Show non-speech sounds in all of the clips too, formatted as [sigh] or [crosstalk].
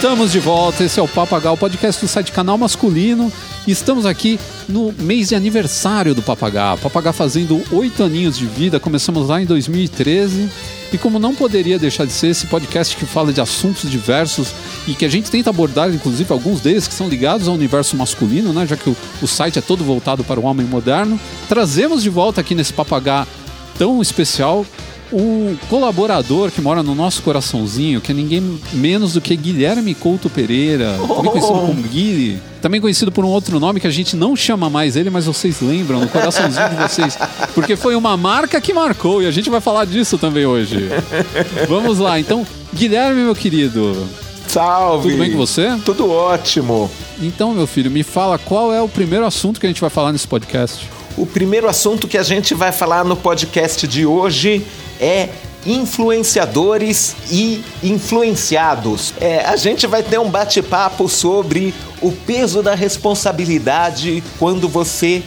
Estamos de volta, esse é o Papagal, podcast do site Canal Masculino. Estamos aqui no mês de aniversário do Papagá. Papagá fazendo oito aninhos de vida, começamos lá em 2013. E como não poderia deixar de ser esse podcast que fala de assuntos diversos e que a gente tenta abordar, inclusive, alguns deles que são ligados ao universo masculino, né? Já que o, o site é todo voltado para o homem moderno, trazemos de volta aqui nesse Papagá tão especial um colaborador que mora no nosso coraçãozinho, que é ninguém menos do que Guilherme Couto Pereira, também conhecido como Guilherme, também conhecido por um outro nome que a gente não chama mais ele, mas vocês lembram, no coraçãozinho de vocês, porque foi uma marca que marcou e a gente vai falar disso também hoje. Vamos lá, então, Guilherme, meu querido. Salve! Tudo bem com você? Tudo ótimo. Então, meu filho, me fala qual é o primeiro assunto que a gente vai falar nesse podcast. O primeiro assunto que a gente vai falar no podcast de hoje é influenciadores e influenciados. É, a gente vai ter um bate-papo sobre o peso da responsabilidade quando você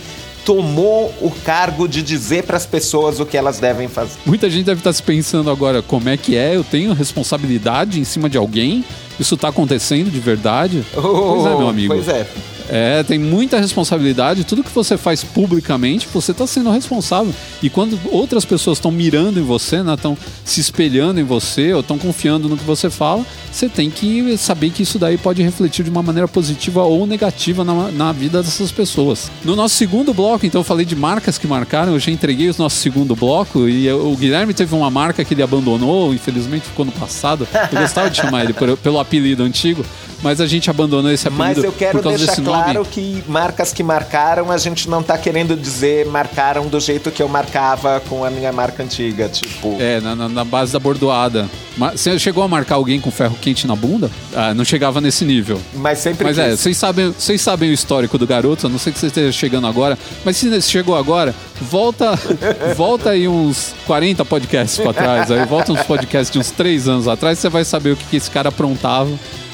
tomou o cargo de dizer para as pessoas o que elas devem fazer. Muita gente deve estar se pensando agora como é que é, eu tenho responsabilidade em cima de alguém? Isso está acontecendo de verdade? Oh, pois é, meu amigo. Pois é. É, tem muita responsabilidade. Tudo que você faz publicamente, você está sendo responsável. E quando outras pessoas estão mirando em você, estão né, se espelhando em você ou estão confiando no que você fala, você tem que saber que isso daí pode refletir de uma maneira positiva ou negativa na, na vida dessas pessoas. No nosso segundo bloco, então, eu falei de marcas que marcaram. Eu já entreguei o nosso segundo bloco e o Guilherme teve uma marca que ele abandonou, infelizmente ficou no passado. Eu gostava de chamar ele por, pelo apelido antigo, mas a gente abandonou esse apelido Mas eu quero por causa desse claro nome. que marcas que marcaram, a gente não tá querendo dizer marcaram do jeito que eu marcava com a minha marca antiga, tipo... É, na, na- na base da bordoada. Mas Você chegou a marcar alguém com ferro quente na bunda? Ah, não chegava nesse nível. Mas sempre Mas é, quis. vocês sabem, vocês sabem o histórico do garoto, a não sei que você esteja chegando agora, mas se chegou agora, volta, [laughs] volta aí uns 40 podcasts pra trás, aí volta uns podcasts de uns 3 anos atrás, você vai saber o que, que esse cara aprontava.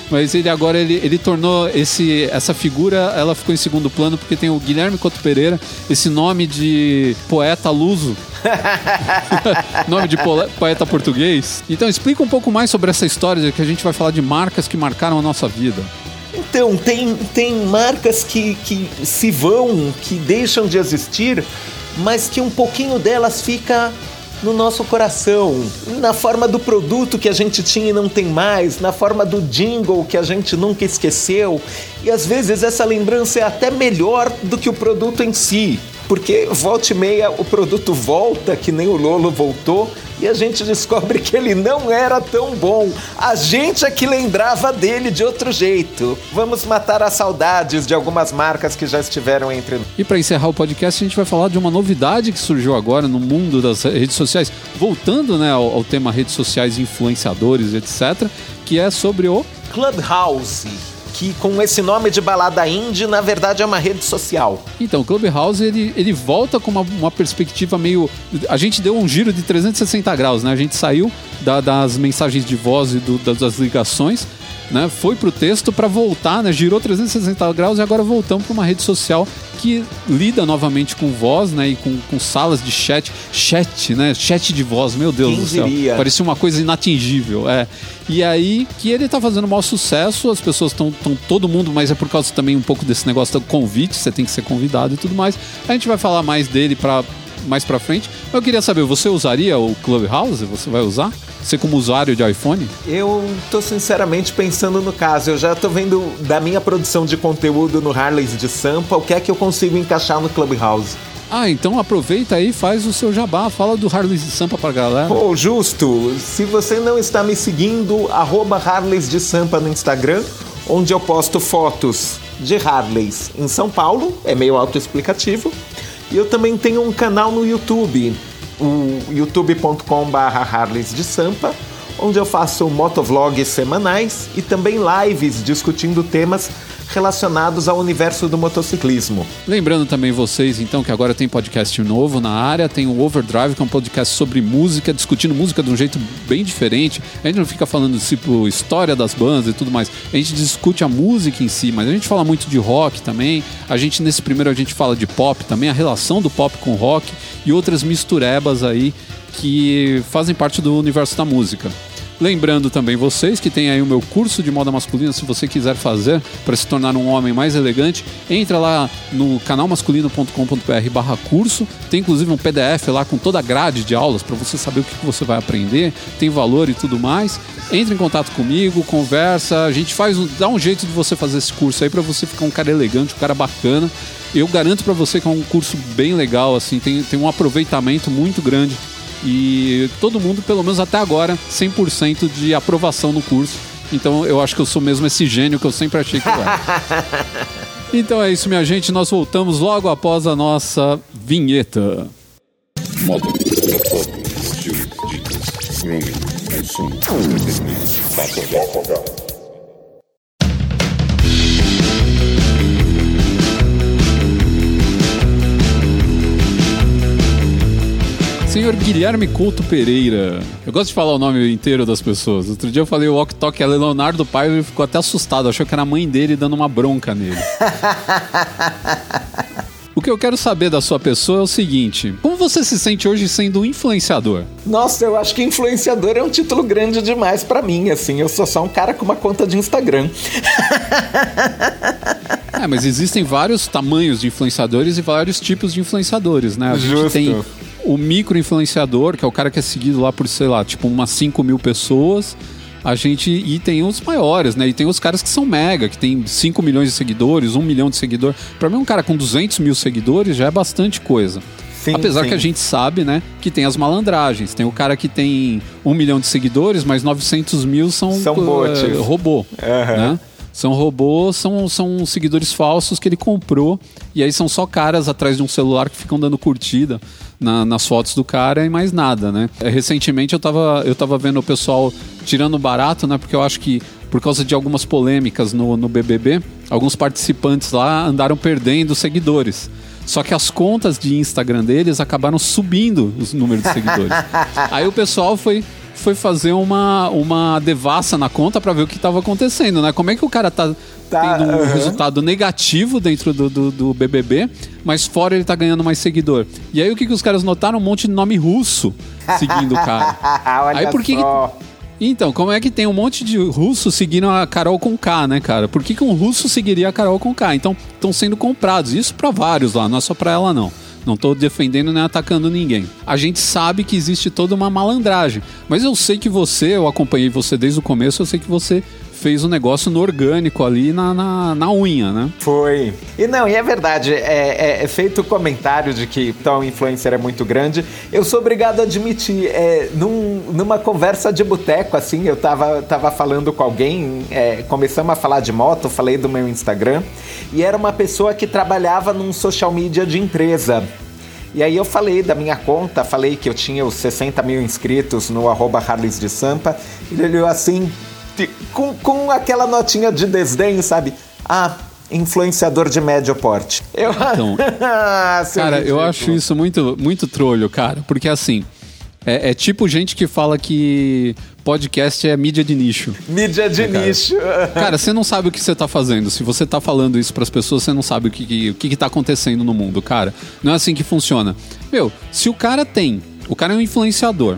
Mas ele agora ele, ele tornou esse, essa figura, ela ficou em segundo plano porque tem o Guilherme Couto Pereira, esse nome de poeta luso. [laughs] nome de poeta português. Então explica um pouco mais sobre essa história que a gente vai falar de marcas que marcaram a nossa vida. Então, tem, tem marcas que, que se vão, que deixam de existir, mas que um pouquinho delas fica no nosso coração, na forma do produto que a gente tinha e não tem mais, na forma do jingle que a gente nunca esqueceu. E às vezes essa lembrança é até melhor do que o produto em si, porque volta e meia o produto volta, que nem o Lolo voltou, e a gente descobre que ele não era tão bom. A gente é que lembrava dele de outro jeito. Vamos matar as saudades de algumas marcas que já estiveram entre nós. E para encerrar o podcast, a gente vai falar de uma novidade que surgiu agora no mundo das redes sociais, voltando né, ao, ao tema redes sociais, influenciadores, etc., que é sobre o Clubhouse, que com esse nome de balada indie, na verdade é uma rede social. Então, o Clubhouse ele, ele volta com uma, uma perspectiva meio. A gente deu um giro de 360 graus, né? A gente saiu da- das mensagens de voz e do- das, das ligações, né? Foi pro texto para voltar, né? Girou 360 graus e agora voltamos para uma rede social que lida novamente com voz, né? E com, com salas de chat. Chat, né? Chat de voz, meu Deus Quem do céu. diria? Parecia uma coisa inatingível, é. E aí que ele tá fazendo o maior sucesso, as pessoas estão todo mundo, mas é por causa também um pouco desse negócio do convite, você tem que ser convidado e tudo mais. A gente vai falar mais dele para mais pra frente. Eu queria saber, você usaria o Clubhouse? Você vai usar? Você como usuário de iPhone? Eu tô sinceramente pensando no caso. Eu já tô vendo da minha produção de conteúdo no Harleys de Sampa, o que é que eu consigo encaixar no Clubhouse. Ah, então aproveita aí e faz o seu jabá. Fala do Harley de Sampa pra galera. Pô, justo, se você não está me seguindo, arroba Harleys de Sampa no Instagram, onde eu posto fotos de Harleys em São Paulo, é meio autoexplicativo. E eu também tenho um canal no YouTube, o youtube.com.br de Sampa, onde eu faço motovlogs semanais e também lives discutindo temas relacionados ao universo do motociclismo. Lembrando também vocês, então, que agora tem podcast novo na área, tem o Overdrive, que é um podcast sobre música, discutindo música de um jeito bem diferente. A gente não fica falando, tipo, história das bandas e tudo mais. A gente discute a música em si, mas a gente fala muito de rock também. A gente, nesse primeiro, a gente fala de pop também, a relação do pop com rock e outras misturebas aí que fazem parte do universo da música. Lembrando também vocês que tem aí o meu curso de moda masculina, se você quiser fazer para se tornar um homem mais elegante, entra lá no canalmasculino.com.br barra curso. Tem inclusive um PDF lá com toda a grade de aulas para você saber o que você vai aprender, tem valor e tudo mais. Entre em contato comigo, conversa, a gente faz, dá um jeito de você fazer esse curso aí para você ficar um cara elegante, um cara bacana. Eu garanto para você que é um curso bem legal, assim, tem, tem um aproveitamento muito grande e todo mundo, pelo menos até agora, 100% de aprovação no curso. Então eu acho que eu sou mesmo esse gênio que eu sempre achei que eu era. então é isso, minha gente. Nós voltamos logo após a nossa vinheta. Grooming, consumo, entretenimento, senhor Guilherme Couto Pereira. Eu gosto de falar o nome inteiro das pessoas. Outro dia eu falei o Ok Tok é Leonardo Paiva e ficou até assustado. Achou que era a mãe dele dando uma bronca nele. [laughs] O que eu quero saber da sua pessoa é o seguinte: como você se sente hoje sendo um influenciador? Nossa, eu acho que influenciador é um título grande demais para mim, assim. Eu sou só um cara com uma conta de Instagram. [laughs] É, mas existem vários tamanhos de influenciadores e vários tipos de influenciadores, né? A gente Justo. tem o micro influenciador, que é o cara que é seguido lá por, sei lá, tipo umas 5 mil pessoas. A gente. E tem os maiores, né? E tem os caras que são mega, que tem 5 milhões de seguidores, 1 milhão de seguidores. Para mim, um cara com 200 mil seguidores já é bastante coisa. Sim, Apesar sim. que a gente sabe, né, que tem as malandragens. Tem o cara que tem um milhão de seguidores, mas 900 mil são, são uh, robô. Uhum. Né? São robôs, são, são seguidores falsos que ele comprou. E aí são só caras atrás de um celular que ficam dando curtida na, nas fotos do cara e mais nada, né? É, recentemente eu tava, eu tava vendo o pessoal tirando barato, né? Porque eu acho que por causa de algumas polêmicas no, no BBB, alguns participantes lá andaram perdendo seguidores. Só que as contas de Instagram deles acabaram subindo os números de seguidores. [laughs] Aí o pessoal foi foi fazer uma, uma devassa na conta para ver o que estava acontecendo, né? Como é que o cara tá, tá tendo um resultado negativo dentro do, do, do, BBB, mas fora ele tá ganhando mais seguidor. E aí o que, que os caras notaram? Um monte de nome russo seguindo o cara. [laughs] Olha aí por que... Então, como é que tem um monte de russo seguindo a Carol com K, né, cara? Por que, que um russo seguiria a Carol com K? Então, estão sendo comprados. Isso para vários lá, não é só para ela, não. Não estou defendendo nem atacando ninguém. A gente sabe que existe toda uma malandragem. Mas eu sei que você, eu acompanhei você desde o começo, eu sei que você fez um negócio no orgânico ali na, na, na, unha, né? Foi. E não, e é verdade, é, é, é feito o comentário de que tal influencer é muito grande. Eu sou obrigado a admitir, é, num, numa conversa de boteco, assim, eu tava, tava falando com alguém, é, começamos a falar de moto, falei do meu Instagram, e era uma pessoa que trabalhava num social media de empresa. E aí eu falei da minha conta, falei que eu tinha os 60 mil inscritos no arroba de Sampa. Ele olhou assim, com, com aquela notinha de desdém, sabe? Ah, influenciador de médio porte. Eu... Então, [laughs] cara, eu acho isso muito, muito trolho, cara. Porque assim, é, é, tipo gente que fala que podcast é mídia de nicho. Mídia de é, nicho. [laughs] Cara, você não sabe o que você tá fazendo. Se você tá falando isso para as pessoas, você não sabe o que, o que, que tá acontecendo no mundo, cara. Não é assim que funciona. Meu, se o cara tem, o cara é um influenciador,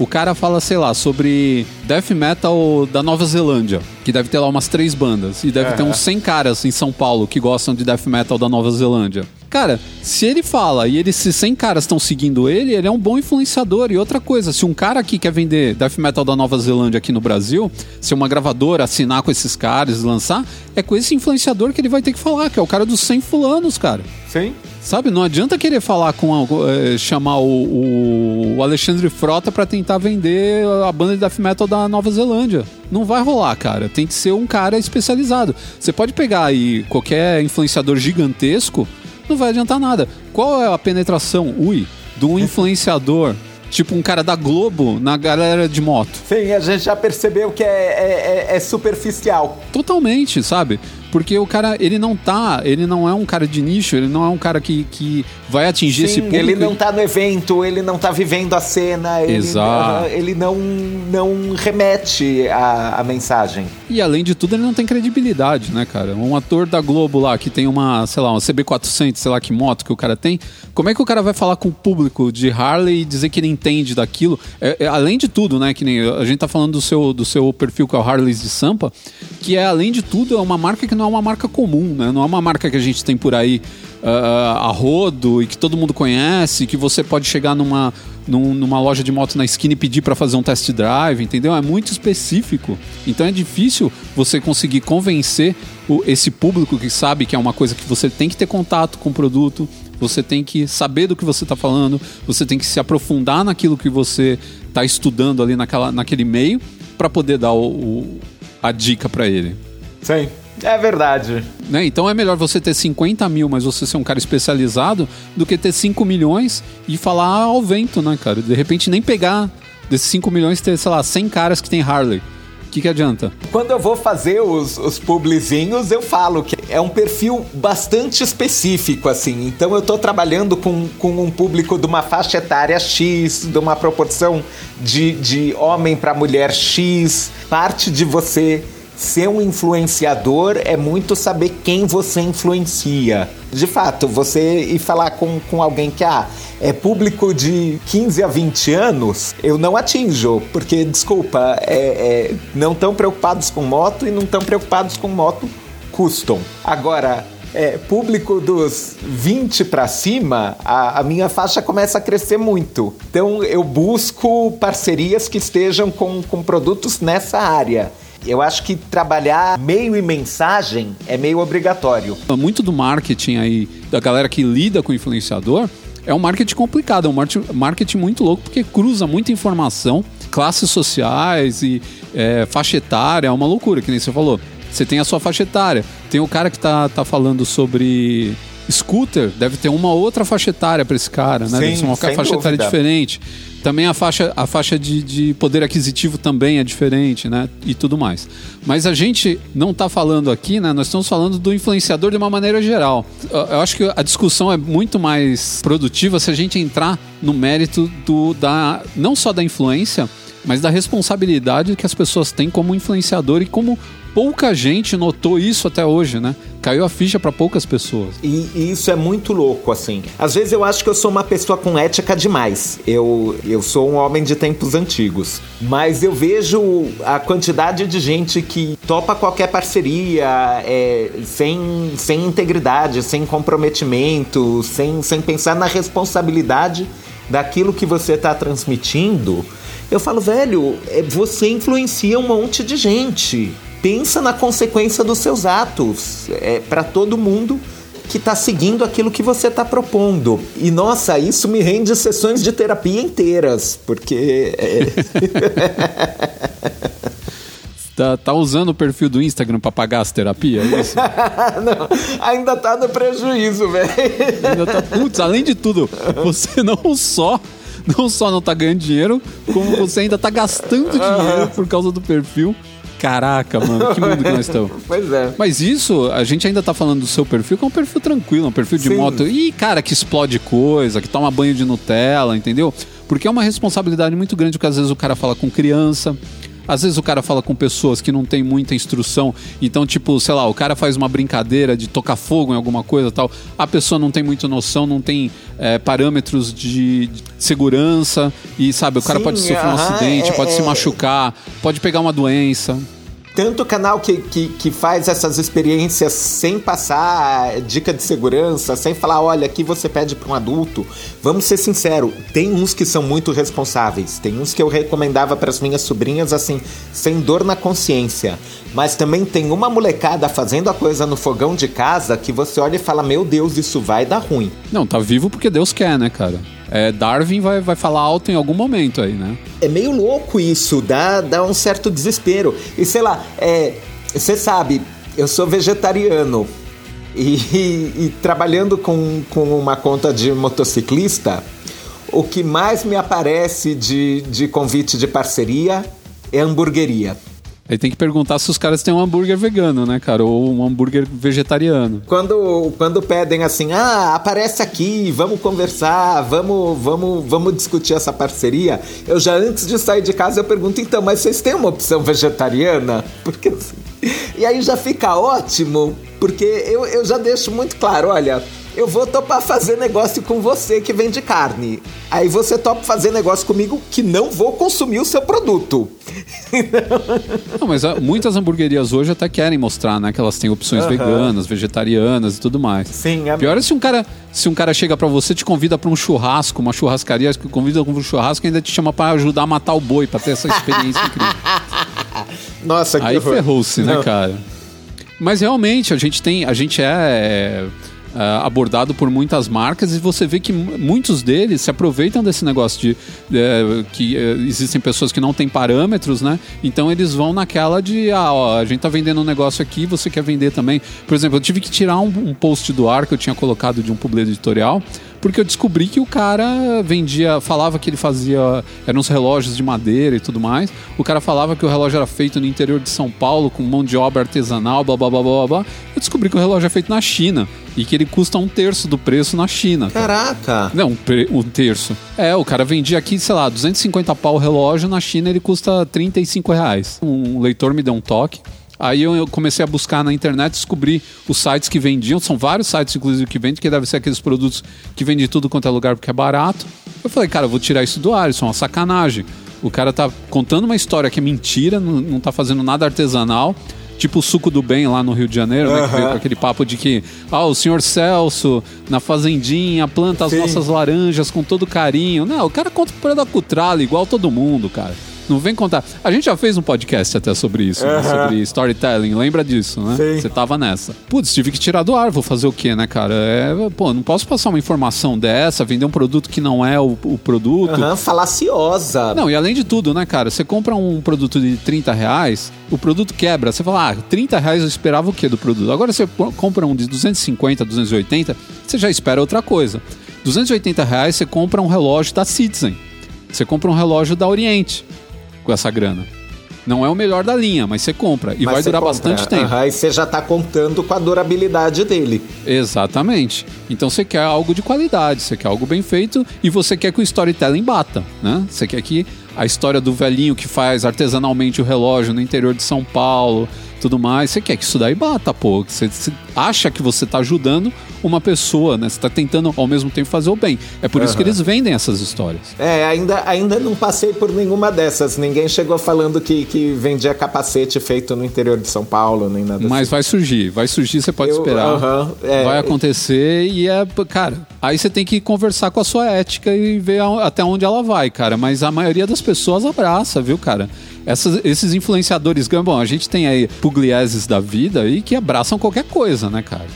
o cara fala, sei lá, sobre death metal da Nova Zelândia, que deve ter lá umas três bandas, e deve ter uns 100 caras em São Paulo que gostam de death metal da Nova Zelândia. Cara, se ele fala e se 100 caras estão seguindo ele, ele é um bom influenciador. E outra coisa, se um cara aqui quer vender death metal da Nova Zelândia aqui no Brasil, se uma gravadora assinar com esses caras e lançar, é com esse influenciador que ele vai ter que falar, que é o cara dos 100 fulanos, cara. Sim. Sabe, não adianta querer falar com a, é, chamar o, o, Alexandre Frota para tentar vender a banda de death metal da Nova Zelândia. Não vai rolar, cara. Tem que ser um cara especializado. Você pode pegar aí qualquer influenciador gigantesco, não vai adiantar nada. Qual é a penetração, ui, de um influenciador tipo um cara da Globo na galera de moto. Sim, a gente já percebeu que é, é, é, é superficial. Totalmente, sabe? Porque o cara, ele não tá, ele não é um cara de nicho, ele não é um cara que, que vai atingir Sim, esse público. Ele não tá no evento, ele não tá vivendo a cena, ele, Exato. ele não, não remete a, a mensagem. E além de tudo, ele não tem credibilidade, né, cara? Um ator da Globo lá que tem uma, sei lá, uma CB400, sei lá que moto que o cara tem, como é que o cara vai falar com o público de Harley e dizer que ele entende daquilo? É, é, além de tudo, né, que nem a gente tá falando do seu, do seu perfil que é o Harleys de Sampa, que é, além de tudo, é uma marca que não é uma marca comum, né? Não é uma marca que a gente tem por aí uh, a rodo e que todo mundo conhece, que você pode chegar numa, num, numa loja de moto na esquina e pedir para fazer um test drive, entendeu? É muito específico. Então é difícil você conseguir convencer o, esse público que sabe que é uma coisa que você tem que ter contato com o produto, você tem que saber do que você está falando, você tem que se aprofundar naquilo que você está estudando ali naquela, naquele meio para poder dar o, o, a dica para ele. Sim. É verdade. Né? Então é melhor você ter 50 mil, mas você ser um cara especializado, do que ter 5 milhões e falar ao vento, né, cara? De repente nem pegar desses 5 milhões ter, sei lá, 100 caras que tem Harley. O que, que adianta? Quando eu vou fazer os, os publizinhos, eu falo que é um perfil bastante específico, assim. Então eu tô trabalhando com, com um público de uma faixa etária X, de uma proporção de, de homem para mulher X. Parte de você ser um influenciador é muito saber quem você influencia. De fato, você ir falar com, com alguém que ah, é público de 15 a 20 anos, eu não atinjo, porque, desculpa, é, é, não estão preocupados com moto e não estão preocupados com moto custom. Agora, é, público dos 20 para cima, a, a, minha faixa começa a crescer muito. Então eu busco parcerias que estejam com, com produtos nessa área. Eu acho que trabalhar meio e mensagem é meio obrigatório. Muito do marketing aí, da galera que lida com o influenciador, é um marketing complicado, é um marketing muito louco, porque cruza muita informação, classes sociais e é, faixa etária, é uma loucura, que nem você falou. Você tem a sua faixa etária, tem o cara que tá, tá falando sobre scooter, deve ter uma outra faixa etária para esse cara, né? Sim, deve ser uma faixa dúvida. etária diferente. Também a faixa, a faixa de, de, poder aquisitivo também é diferente, né? E tudo mais. Mas a gente não está falando aqui, né? Nós estamos falando do influenciador de uma maneira geral. Eu acho que a discussão é muito mais produtiva se a gente entrar no mérito do, da, não só da influência, mas da responsabilidade que as pessoas têm como influenciador e como pouca gente notou isso até hoje, né? Caiu a ficha para poucas pessoas. E, e, isso é muito louco, assim. Às vezes eu acho que eu sou uma pessoa com ética demais. Eu, eu sou um homem de tempos antigos. Mas eu vejo a quantidade de gente que topa qualquer parceria é, sem, sem integridade, sem comprometimento, sem, sem pensar na responsabilidade daquilo que você está transmitindo. Eu falo, velho, é, você influencia um monte de gente pensa na consequência dos seus atos. É para todo mundo que está seguindo aquilo que você está propondo. E nossa, isso me rende sessões de terapia inteiras, porque. É... [laughs] Tá, tá, usando o perfil do Instagram para pagar as terapias? É isso? [laughs] não, ainda tá no prejuízo, velho. Tá, putz, além de tudo, você não só não só não tá ganhando dinheiro, como você ainda tá gastando dinheiro por causa do perfil. Caraca, mano, que mundo que nós estamos. [laughs] Pois é. Mas isso, a gente ainda tá falando do seu perfil, que é um perfil tranquilo, um perfil de Sim. moto. E, cara, que explode coisa, que toma banho de Nutella, entendeu? Porque é uma responsabilidade muito grande, porque às vezes o cara fala com criança. Às vezes o cara fala com pessoas que não tem muita instrução, então, tipo, sei lá, o cara faz uma brincadeira de tocar fogo em alguma coisa tal, a pessoa não tem muita noção, não tem é, parâmetros de, de segurança, e sabe, o cara Sim, pode sofrer um aham, acidente, é- pode se é- machucar, pode pegar uma doença. Tanto canal que, que, que faz essas experiências sem passar dica de segurança, sem falar, olha, aqui você pede para um adulto. Vamos ser sinceros, tem uns que são muito responsáveis, tem uns que eu recomendava para as minhas sobrinhas assim, sem dor na consciência. Mas também tem uma molecada fazendo a coisa no fogão de casa que você olha e fala, meu Deus, isso vai dar ruim. Não, tá vivo porque Deus quer, né, cara? É, Darwin vai, vai falar alto em algum momento aí, né? É meio louco isso, dá, dá um certo desespero. E sei lá, é, você sabe, eu sou vegetariano e, e- e trabalhando com, com uma conta de motociclista, o que mais me aparece de, de convite de parceria é hamburgueria. Aí tem que perguntar se os caras têm um hambúrguer vegano, né, cara? Ou um hambúrguer vegetariano. Quando, quando pedem assim, ah, aparece aqui, vamos conversar, vamos, vamos, vamos discutir essa parceria, eu já antes de sair de casa eu pergunto, então, mas vocês têm uma opção vegetariana? [laughs] Porque assim, E aí já fica ótimo, porque eu, eu já deixo muito claro, olha, eu vou topar fazer negócio com você que vende carne. Aí você topa fazer negócio comigo que não vou consumir o seu produto. [laughs] não, mas ah, muitas hamburguerias hoje até querem mostrar, né, que elas têm opções uhum. veganas, vegetarianas e tudo mais. Sim, é... Pior é se um cara, se um cara chega para você, te convida para um churrasco, uma churrascaria, que convida para um churrasco e ainda te chama para ajudar a matar o boi, para ter essa experiência incrível. [laughs] Nossa, que Aí ferrou-se, né, cara? Mas realmente a gente tem, a gente é, é Uh, abordado por muitas marcas e você vê que muitos deles se aproveitam desse negócio de uh, que uh, existem pessoas que não têm parâmetros, né? Então eles vão naquela de ah, ó, a gente tá vendendo um negócio aqui, você quer vender também. Por exemplo, eu tive que tirar um, um post do ar que eu tinha colocado de um publi editorial porque eu descobri que o cara vendia, falava que ele fazia, eram uns relógios de madeira e tudo mais. O cara falava que o relógio era feito no interior de São Paulo com mão de obra artesanal, blá blá blá blá blá. Eu descobri que o relógio é feito na China e que ele custa um terço do preço na China. Caraca! Não, um, terço. É, o cara vendia aqui, sei lá, 250 pau o relógio, na China ele custa 35 reais. Um leitor me deu um toque. Aí eu comecei a buscar na internet, descobri os sites que vendiam, são vários sites inclusive que vendem, que deve ser aqueles produtos que vendem tudo quanto é lugar porque é barato. Eu falei, cara, eu vou tirar isso do ar, isso é uma sacanagem. O cara tá contando uma história que é mentira, não, não tá fazendo nada artesanal tipo o suco do bem lá no Rio de Janeiro, uhum. né? Que veio com aquele papo de que, ah, o senhor Celso, na fazendinha, planta as Sim. nossas laranjas com todo carinho. Não, o cara conta por da cutrala, igual todo mundo, cara. Não vem contar. A gente já fez um podcast até sobre isso, né? sobre storytelling. Lembra disso, né? Sim. Você tava nessa. Putz, tive que tirar do ar. Vou fazer o quê, né, cara? É, pô, não posso passar uma informação dessa, vender um produto que não é o, o produto. Uhum, falaciosa. Não, e além de tudo, né, cara? Você compra um produto de 30 reais, o produto quebra. Você fala, ah, 30 reais eu esperava o quê do produto? Agora você compra um de 250, 280, você já espera outra coisa. 280 reais você compra um relógio da Citizen. Você compra um relógio da Oriente com essa grana. Não é o melhor da linha, mas você compra e mas vai durar compra. bastante tempo. Uhum, e você já está contando com a durabilidade dele. Exatamente. Então você quer algo de qualidade, você quer algo bem feito e você quer que o storytelling bata, né? Você quer que a história do velhinho que faz artesanalmente o relógio no interior de São Paulo, tudo mais. Você quer que isso daí bata, pô. Você, você acha que você está ajudando uma pessoa, né? Você está tentando ao mesmo tempo fazer o bem. É por uhum. isso que eles vendem essas histórias. É, ainda, ainda não passei por nenhuma dessas. Ninguém chegou falando que, que vendia capacete feito no interior de São Paulo, nem nada Mas assim. vai surgir, vai surgir, você pode Eu, esperar. Uhum, é, vai acontecer e é, cara, aí você tem que conversar com a sua ética e ver até onde ela vai, cara. Mas a maioria das pessoas abraça, viu, cara? Essas, esses influenciadores, bom, a gente tem aí puglieses da vida aí que abraçam qualquer coisa, né, cara?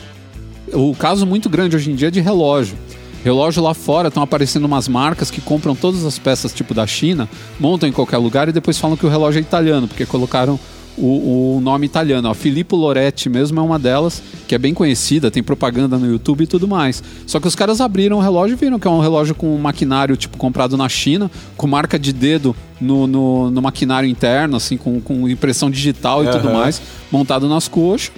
O caso muito grande hoje em dia é de relógio. Relógio lá fora estão aparecendo umas marcas que compram todas as peças tipo da China, montam em qualquer lugar e depois falam que o relógio é italiano, porque colocaram o, o, nome italiano. A Filippo Loretti mesmo é uma delas, que é bem conhecida, tem propaganda no YouTube e tudo mais. Só que os caras abriram o relógio e viram que é um relógio com um maquinário tipo comprado na China, com marca de dedo no, no, no maquinário interno, assim, com, com impressão digital e uhum. tudo mais, montado nas coxas.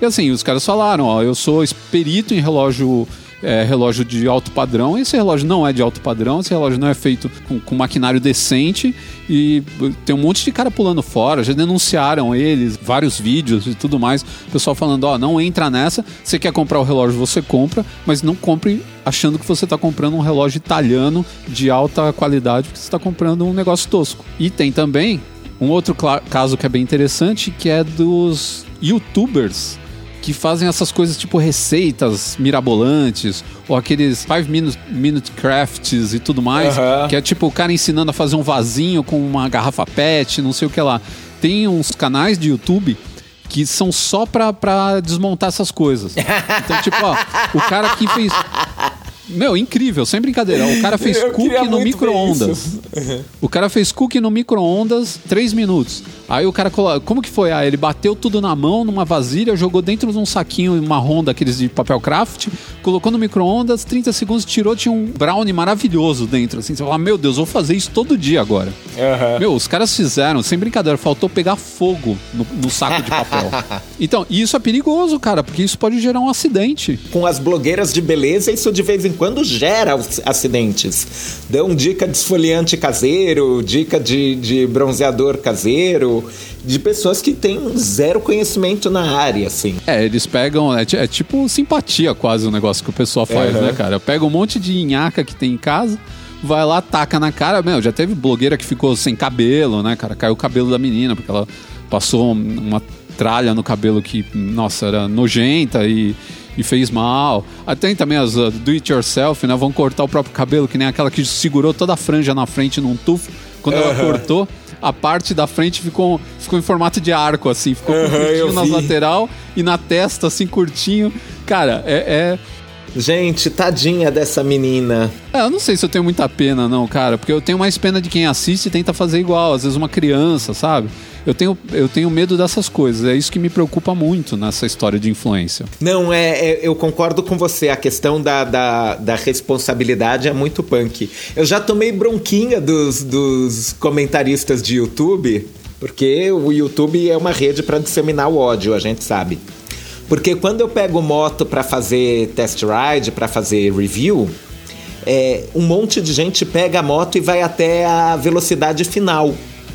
E assim, os caras falaram, ó, eu sou perito em relógio é, relógio de alto padrão. Esse relógio não é de alto padrão, esse relógio não é feito com, com maquinário decente e tem um monte de cara pulando fora. Já denunciaram eles, vários vídeos e tudo mais. O pessoal falando: ó, não entra nessa. Você quer comprar o relógio, você compra, mas não compre achando que você está comprando um relógio italiano de alta qualidade, porque você está comprando um negócio tosco. E tem também um outro caso que é bem interessante, que é dos youtubers que fazem essas coisas tipo receitas mirabolantes, ou aqueles 5 minute, minute crafts e tudo mais, que é tipo o cara ensinando a fazer um vasinho com uma garrafa PET, não sei o que lá. Tem uns canais de YouTube que são só pra, pra desmontar essas coisas. [laughs] Então, tipo, ó, o cara que fez Meu, incrível, sem brincadeira. O cara fez Eu cookie no micro-ondas. [laughs] O cara fez cookie no micro-ondas, três minutos. Aí o cara. Como que foi? Ah, ele bateu tudo na mão, numa vasilha, jogou dentro de um saquinho marrom daqueles de papel craft, colocou no micro-ondas, 30 segundos, tirou, tinha um brownie maravilhoso dentro. Assim, você fala, meu Deus, vou fazer isso todo dia agora. Aham. Meu, os caras fizeram, sem brincadeira, faltou pegar fogo no, no saco de papel. [laughs] Então, e isso é perigoso, cara, porque isso pode gerar um acidente. Com as blogueiras de beleza, isso de vez em quando gera acidentes. Dão dica de esfoliante caseiro, dica de, de bronzeador caseiro, de pessoas que têm zero conhecimento na área, assim. É, eles pegam. É, é tipo simpatia quase o negócio que o pessoal faz, Aham. né, cara? Pega um monte de nhaca que tem em casa, vai lá, taca na cara. Meu, já teve blogueira que ficou sem cabelo, né, cara? Caiu o cabelo da menina, porque ela passou um- uma tralha no cabelo que, nossa, era nojenta e. E fez mal. Ah, Tem também as uh, do it yourself, né? Vão cortar o próprio cabelo, que nem aquela que segurou toda a franja na frente num tufo. Quando ela Aham. cortou, a parte da frente ficou, ficou em formato de arco, assim. Ficou Aham, curtinho nas vi. lateral e na testa, assim, curtinho. Cara, é, Gente, tadinha dessa menina. é- Eu não sei se eu tenho muita pena, não, cara. Porque eu tenho mais pena de quem assiste e tenta fazer igual. Às vezes uma criança, sabe? Eu tenho, eu tenho medo dessas coisas. É isso que me preocupa muito nessa história de influência. Não, é, é- eu concordo com você. A questão da, da, da responsabilidade é muito punk. Eu já tomei bronquinha dos, dos comentaristas de YouTube, porque o YouTube é uma rede para disseminar o ódio, a gente sabe. Porque quando eu pego moto para fazer test ride, para fazer review, é, um monte de gente pega a moto e vai até a velocidade final,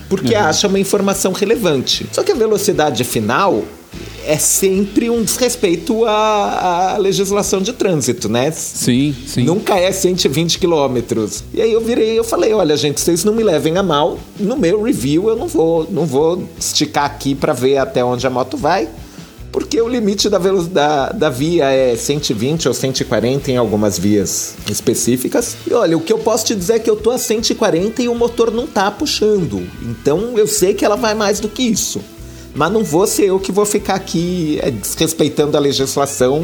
porque acha uma informação relevante. Só que a velocidade final é sempre um desrespeito à, à legislação de trânsito, né? Sim, sim. Nunca é 120 quilômetros. E aí eu virei e eu falei, olha gente, vocês não me levem a mal. No meu review eu não vou, não vou esticar aqui para ver até onde a moto vai. Porque o limite da, da, da via é 120 ou 140 em algumas vias específicas. E olha, o que eu posso te dizer é que eu tô a 140 e o motor não tá puxando. Então eu sei que ela vai mais do que isso. Mas não vou ser eu que vou ficar aqui é, desrespeitando a legislação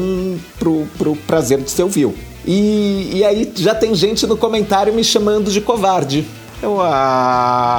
pro, pro prazer do seu view. E, e aí já tem gente no comentário me chamando de covarde. Eu,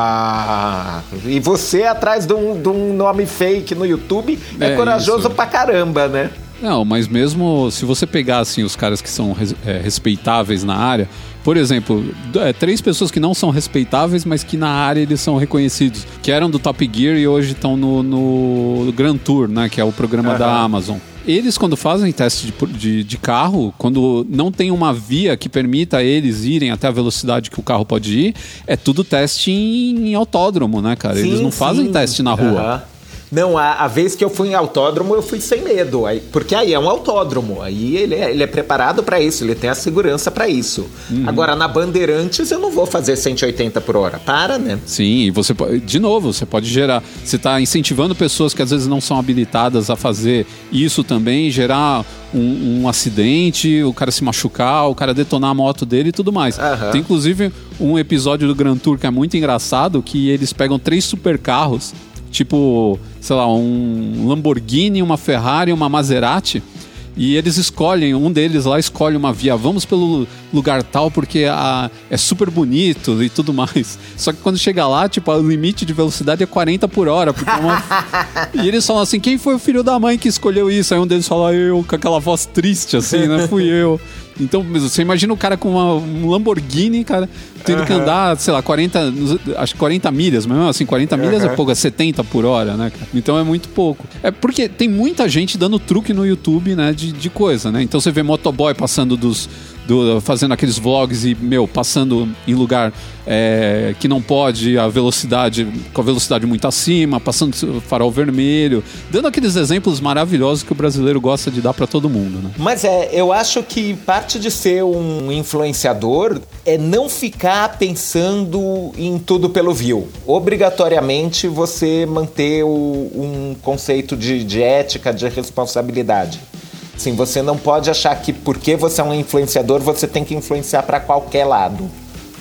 ah, e você atrás de um, de um nome fake no YouTube é, É corajoso isso. pra caramba, né? Não, mas mesmo se você pegar assim os caras que são res- é, respeitáveis na área, por exemplo, é, três pessoas que não são respeitáveis, mas que na área eles são reconhecidos, que eram do Top Gear e hoje estão no, no Grand Tour, né, que é o programa da Aham. Amazon. Eles, quando fazem teste de, de, de carro, quando não tem uma via que permita eles irem até a velocidade que o carro pode ir, é tudo teste em, em autódromo, né, cara? eles Sim, não fazem sim. teste na rua. Aham. Não, a, a vez que eu fui em autódromo, eu fui sem medo. Aí, porque aí é um autódromo. Aí ele é, ele é preparado pra isso, ele tem a segurança pra isso. Uhum. Agora, na Bandeirantes, eu não vou fazer 180 por hora. Para, né? Sim, e você pode, de novo, você pode gerar, você está incentivando pessoas que às vezes não são habilitadas a fazer isso também, gerar um, um acidente, o cara se machucar, o cara detonar a moto dele e tudo mais. Aham. Tem inclusive um episódio do Grand Tour que é muito engraçado, que eles pegam três supercarros, tipo, sei lá, um Lamborghini, uma Ferrari, uma Maserati. E eles escolhem, um deles lá escolhe uma via, vamos pelo lugar tal porque a, é super bonito e tudo mais. [laughs] Só que quando chega lá, tipo, o limite de velocidade é 40 por hora. Porque é uma... [laughs] e eles falam assim: quem foi o filho da mãe que escolheu isso? Aí um deles fala, eu, com aquela voz triste, assim, né? [laughs] Fui eu. Então, você imagina o cara com uma- um Lamborghini, cara, tendo que andar, sei lá, 40, acho que 40 milhas, mas mesmo assim, 40 milhas é pouco, é 70 por hora, né, cara? Então é muito pouco. É porque tem muita gente dando truque no YouTube, né, de, de coisa, né? Então você vê motoboy passando dos. Do- fazendo aqueles vlogs e, meu, passando em lugar é, que não pode, a velocidade, com a velocidade muito acima, passando farol vermelho, dando aqueles exemplos maravilhosos que o brasileiro gosta de dar pra todo mundo, né? Mas é, eu acho que parte de ser um influenciador é não ficar pensando em tudo pelo view. Obrigatoriamente você manter o- um conceito de, de ética, de responsabilidade. Sim, você não pode achar que porque você é um influenciador você tem que influenciar para qualquer lado.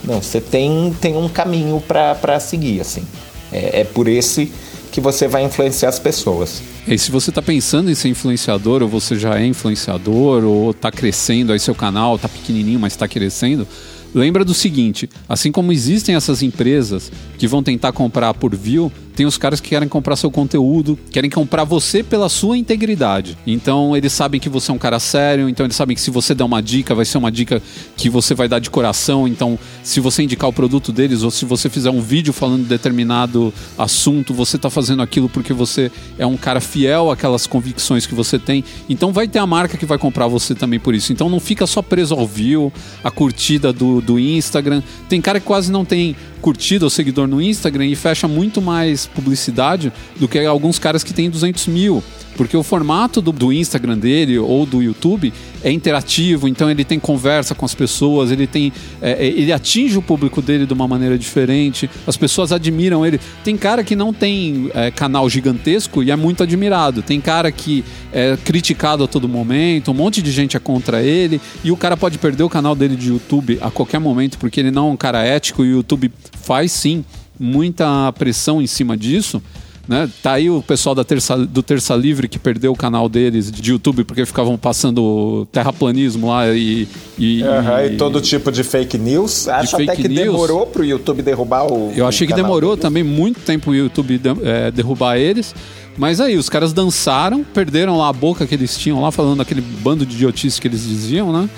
Não, você tem, tem um caminho para seguir, assim. É, é por esse que você vai influenciar as pessoas. E se você está pensando em ser influenciador, ou você já é influenciador, ou está crescendo aí seu canal, está pequenininho, mas está crescendo, lembra do seguinte: assim como existem essas empresas que vão tentar comprar por view, tem os caras que querem comprar seu conteúdo, querem comprar você pela sua integridade. Então eles sabem que você é um cara sério, então eles sabem que se você der uma dica, vai ser uma dica que você vai dar de coração. Então, se você indicar o produto deles ou se você fizer um vídeo falando de determinado assunto, você está fazendo aquilo porque você é um cara fiel àquelas convicções que você tem. Então vai ter a marca que vai comprar você também por isso. Então não fica só preso ao view, a curtida do, do Instagram. Tem cara que quase não tem curtida ou seguidor no Instagram e fecha muito mais publicidade do que alguns caras que têm 200 mil. Porque o formato do, do, Instagram dele ou do YouTube é interativo, então ele tem conversa com as pessoas, ele tem. É, é, ele atinge o público dele de uma maneira diferente, as pessoas admiram ele. Tem cara que não tem é, canal gigantesco e é muito admirado. Tem cara que é criticado a todo momento, um monte de gente é contra ele, e o cara pode perder o canal dele de YouTube a qualquer momento, porque ele não é um cara ético e o YouTube faz sim muita pressão em cima disso. Né? Tá aí o pessoal da terça, do Terça Livre que perdeu o canal deles de YouTube porque ficavam passando terraplanismo lá e. E, uhum, e, todo tipo de fake news. Acho até que news. demorou pro YouTube derrubar o. Eu achei o que demorou deles. também muito tempo o YouTube de, é, derrubar eles. Mas aí, os caras dançaram, perderam lá a boca que eles tinham lá, falando aquele bando de idiotices que eles diziam, né?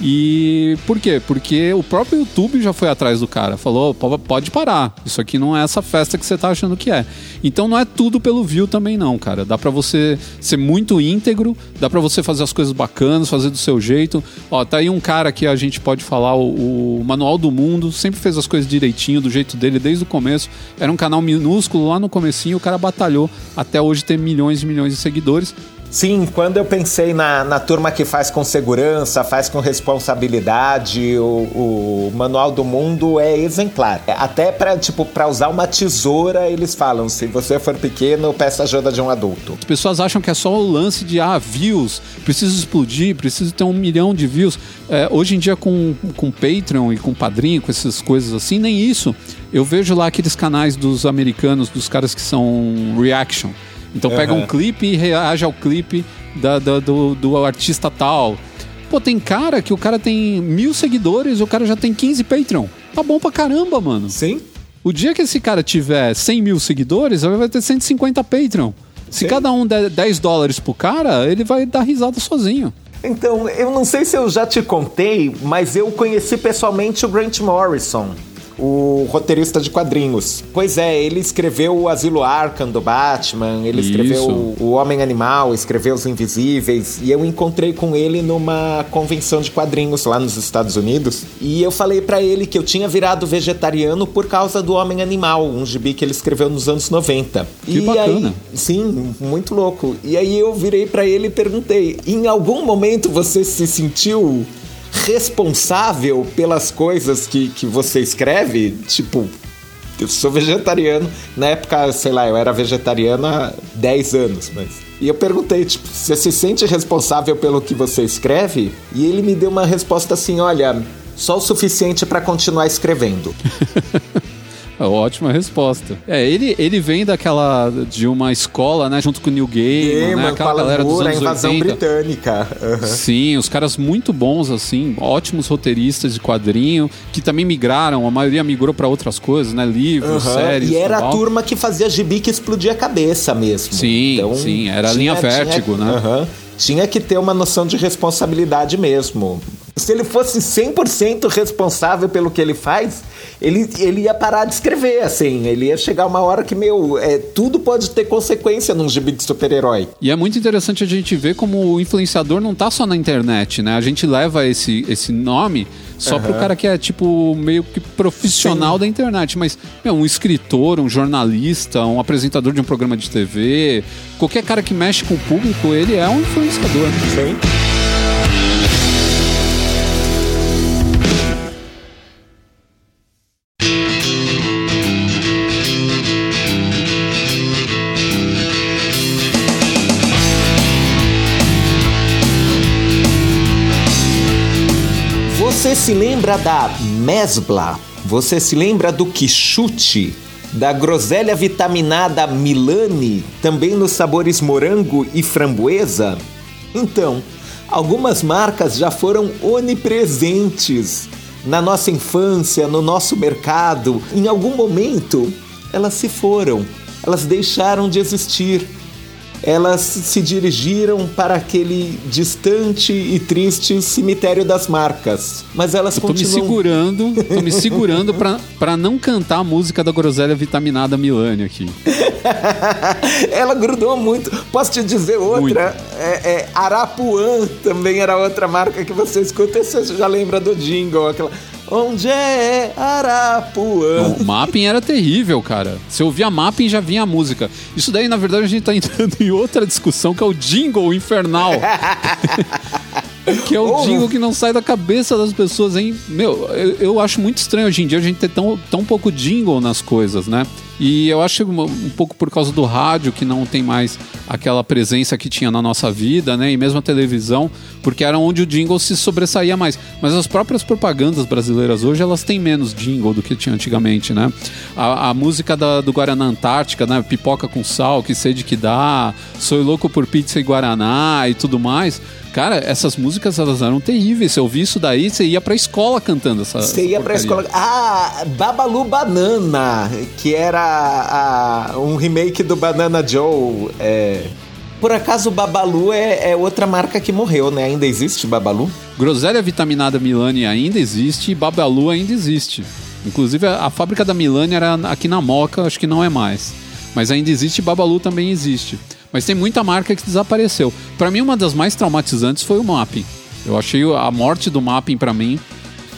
E por quê? Porque o próprio YouTube já foi atrás do cara, falou: pode parar, isso aqui não é essa festa que você tá achando que é. Então não é tudo pelo view também, não, cara. Dá para você ser muito íntegro, dá para você fazer as coisas bacanas, fazer do seu jeito. Ó, tá aí um cara que a gente pode falar, o, o Manual do Mundo, sempre fez as coisas direitinho, do jeito dele, desde o começo. Era um canal minúsculo lá no comecinho, o cara batalhou até hoje ter milhões e milhões de seguidores Sim, quando eu pensei na, na turma que faz com segurança, faz com responsabilidade, o, o Manual do Mundo é exemplar. Até para tipo, usar uma tesoura, eles falam: se você for pequeno, peça ajuda de um adulto. As pessoas acham que é só o lance de ah, views, preciso explodir, preciso ter um milhão de views. É, hoje em dia, com, com Patreon e com Padrinho, com essas coisas assim, nem isso. Eu vejo lá aqueles canais dos americanos, dos caras que são reaction. Então pega um clipe e reage ao clipe da, da, do, do artista tal. Pô, tem cara que o cara tem mil seguidores e o cara já tem 15 Patreon. Tá bom pra caramba, mano. Sim. O dia que esse cara tiver 100 mil seguidores, ele vai ter 150 Patreon. Se Sim. cada um der 10 dólares pro cara, ele vai dar risada sozinho. Então, eu não sei se eu já te contei, mas eu conheci pessoalmente o Grant Morrison o roteirista de quadrinhos. Pois é, ele escreveu o Asilo Arkham do Batman, ele Isso. escreveu o Homem Animal, escreveu Os Invisíveis, e eu encontrei com ele numa convenção de quadrinhos lá nos Estados Unidos, e eu falei para ele que eu tinha virado vegetariano por causa do Homem Animal, um gibi que ele escreveu nos anos 90. Que e bacana. Aí, sim, muito louco. E aí eu virei para ele e perguntei: "Em algum momento você se sentiu responsável pelas coisas que, que você escreve? Tipo, eu sou vegetariano. Na época, sei lá, eu era vegetariano há 10 anos, mas. E eu perguntei, tipo, você se sente responsável pelo que você escreve? E ele me deu uma resposta assim: olha, só o suficiente para continuar escrevendo. [laughs] É ótima resposta. É, ele, ele vem daquela. de uma escola, né? Junto com o Neil Gaiman, né? Aquela galera dos anos a invasão 80. britânica. Uhum. Sim, os caras muito bons, assim, ótimos roteiristas de quadrinho, que também migraram, a maioria migrou para outras coisas, né? Livros, uhum. séries. E era a turma que fazia gibi que explodia a cabeça mesmo. Sim, então, sim, era a linha vértigo, tinha, né? Uhum. Tinha que ter uma noção de responsabilidade mesmo. Se ele fosse 100% responsável pelo que ele faz, ele, ele ia parar de escrever, assim. Ele ia chegar uma hora que, meu, é, tudo pode ter consequência num gibi de super-herói. E é muito interessante a gente ver como o influenciador não tá só na internet, né? A gente leva esse, esse nome só uhum. pro cara que é, tipo, meio que profissional Sim. da internet. Mas, meu, um escritor, um jornalista, um apresentador de um programa de TV, qualquer cara que mexe com o público, ele é um influenciador. Sim. Se lembra da Mesbla? Você se lembra do Quixute? da groselha vitaminada Milani, também nos sabores morango e framboesa? Então, algumas marcas já foram onipresentes na nossa infância, no nosso mercado. Em algum momento, elas se foram, elas deixaram de existir elas se dirigiram para aquele distante e triste cemitério das marcas. Mas elas eu tô continuam... me segurando, tô me [laughs] segurando para não cantar a música da groselha vitaminada Milani aqui. [laughs] Ela grudou muito. Posso te dizer outra? É, é, Arapuã também era outra marca que você escuta e você já lembra do jingle, aquela Onde é Arapuã? O mapping era terrível, cara. Você ouvia mapping já vinha a música. Isso daí, na verdade, a gente tá entrando [laughs] em outra discussão que é o jingle infernal. [laughs] que é o oh. jingle que não sai da cabeça das pessoas, hein? Meu, eu, eu acho muito estranho hoje em dia a gente ter tão, tão pouco jingle nas coisas, né? E eu acho um pouco por causa do rádio, que não tem mais aquela presença que tinha na nossa vida, né? E mesmo a televisão, porque era onde o jingle se sobressaía mais. Mas as próprias propagandas brasileiras hoje, elas têm menos jingle do que tinha antigamente, né? A, a música da, do Guaraná Antártica, né? Pipoca com sal, que sede que dá, Sou louco por pizza e Guaraná e tudo mais Cara, essas músicas elas eram terríveis. Você ouvia isso daí, você ia pra escola cantando essa. Você ia pra escola. Ah, Babalu Banana, que era a, um remake do Banana Joe. É... Por acaso, Babalu é, é, outra marca que morreu, né? Ainda existe Babalu? Groselha Vitaminada Milani ainda existe e Babalu ainda existe. Inclusive, a, a fábrica da Milani era aqui na Moca, acho que não é mais. Mas ainda existe e Babalu também existe. Mas tem muita marca que desapareceu. Para mim, uma das mais traumatizantes foi o Mapping. Eu achei a morte do Mapping para mim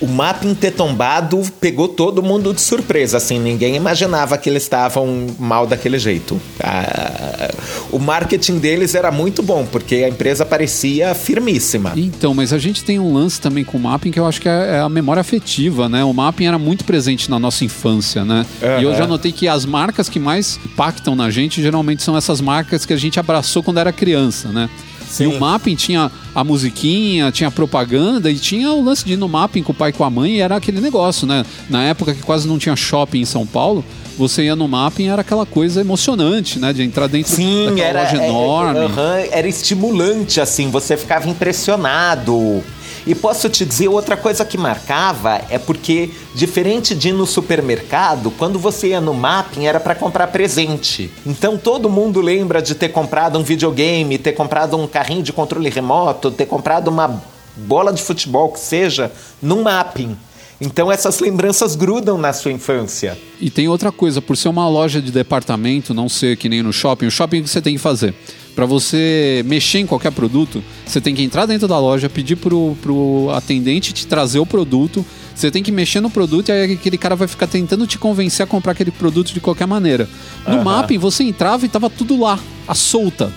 o mapping ter tombado pegou todo mundo de surpresa, assim, ninguém imaginava que eles estavam mal daquele jeito. Ah, o marketing deles era muito bom, porque a empresa parecia firmíssima. Então, mas a gente tem um lance também com o mapping que eu acho que é, é a memória afetiva, né? O mapping era muito presente na nossa infância, né? Uhum. E eu já notei que as marcas que mais impactam na gente geralmente são essas marcas que a gente abraçou quando era criança, né? Sim. E o mapping tinha a musiquinha, tinha a propaganda e tinha o lance de ir no mapping com o pai e com a mãe e era aquele negócio, né? Na época que quase não tinha shopping em São Paulo, você ia no mapping era aquela coisa emocionante, né? De entrar dentro Sim, daquela era, loja é, enorme. Uhum, era estimulante, assim, você ficava impressionado. E posso te dizer outra coisa que marcava é porque, diferente de ir no supermercado, quando você ia no mapping era para comprar presente. Então todo mundo lembra de ter comprado um videogame, ter comprado um carrinho de controle remoto, ter comprado uma bola de futebol que seja, no mapping. Então essas lembranças grudam na sua infância. E tem outra coisa, por ser uma loja de departamento, não ser que nem no shopping, o shopping que você tem que fazer? Para você mexer em qualquer produto, você tem que entrar dentro da loja, pedir pro, pro atendente te trazer o produto, você tem que mexer no produto e aí aquele cara vai ficar tentando te convencer a comprar aquele produto de qualquer maneira. No uhum. mapping, você entrava e tava tudo lá, à solta.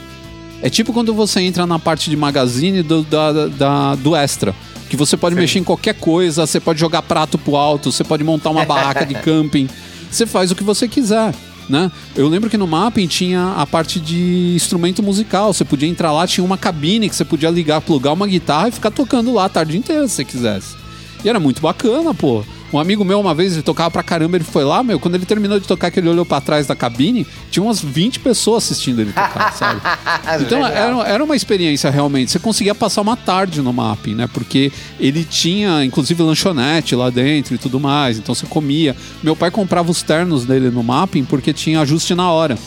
É tipo quando você entra na parte de magazine do, da, da, do extra que você pode Sim. mexer em qualquer coisa, você pode jogar prato pro alto, você pode montar uma barraca de [laughs] camping, você faz o que você quiser. Né? Eu lembro que no mapping tinha a parte de instrumento musical. Você podia entrar lá, tinha uma cabine que você podia ligar, plugar uma guitarra e ficar tocando lá a tarde inteira se você quisesse. E era muito bacana, pô. Um amigo meu, uma vez, ele tocava pra caramba, ele foi lá, meu, quando ele terminou de tocar, que ele olhou pra trás da cabine, tinha umas 20 pessoas assistindo ele tocar, [laughs] sabe? Então era, era uma experiência realmente. Você conseguia passar uma tarde no mapping, né? Porque ele tinha, inclusive, lanchonete lá dentro e tudo mais. Então você comia. Meu pai comprava os ternos dele no mapping porque tinha ajuste na hora.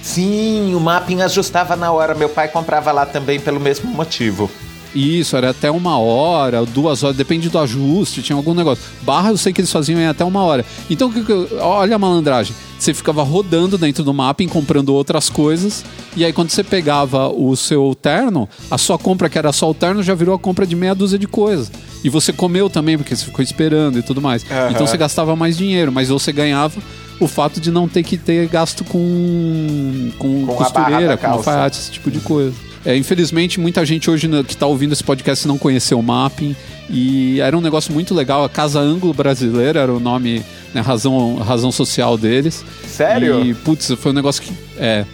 Sim, o mapping ajustava na hora. Meu pai comprava lá também pelo mesmo motivo. Isso, era até uma hora, duas horas, depende do ajuste, tinha algum negócio. Barra eu sei que eles faziam em até uma hora. Então, olha a malandragem. Você ficava rodando dentro do mapping, comprando outras coisas, e aí quando você pegava o seu terno, a sua compra, que era só o terno, já virou a compra de meia dúzia de coisas. E você comeu também, porque você ficou esperando e tudo mais. Uhum. Então você gastava mais dinheiro, mas você ganhava o fato de não ter que ter gasto com, com, com costureira, com alfaiate, esse tipo de coisa. É, infelizmente, muita gente hoje que está ouvindo esse podcast não conheceu o Mapping. E era um negócio muito legal. A Casa Ângulo Brasileira era o nome, né, razão, razão social deles. Sério? E, putz, foi um negócio que. É,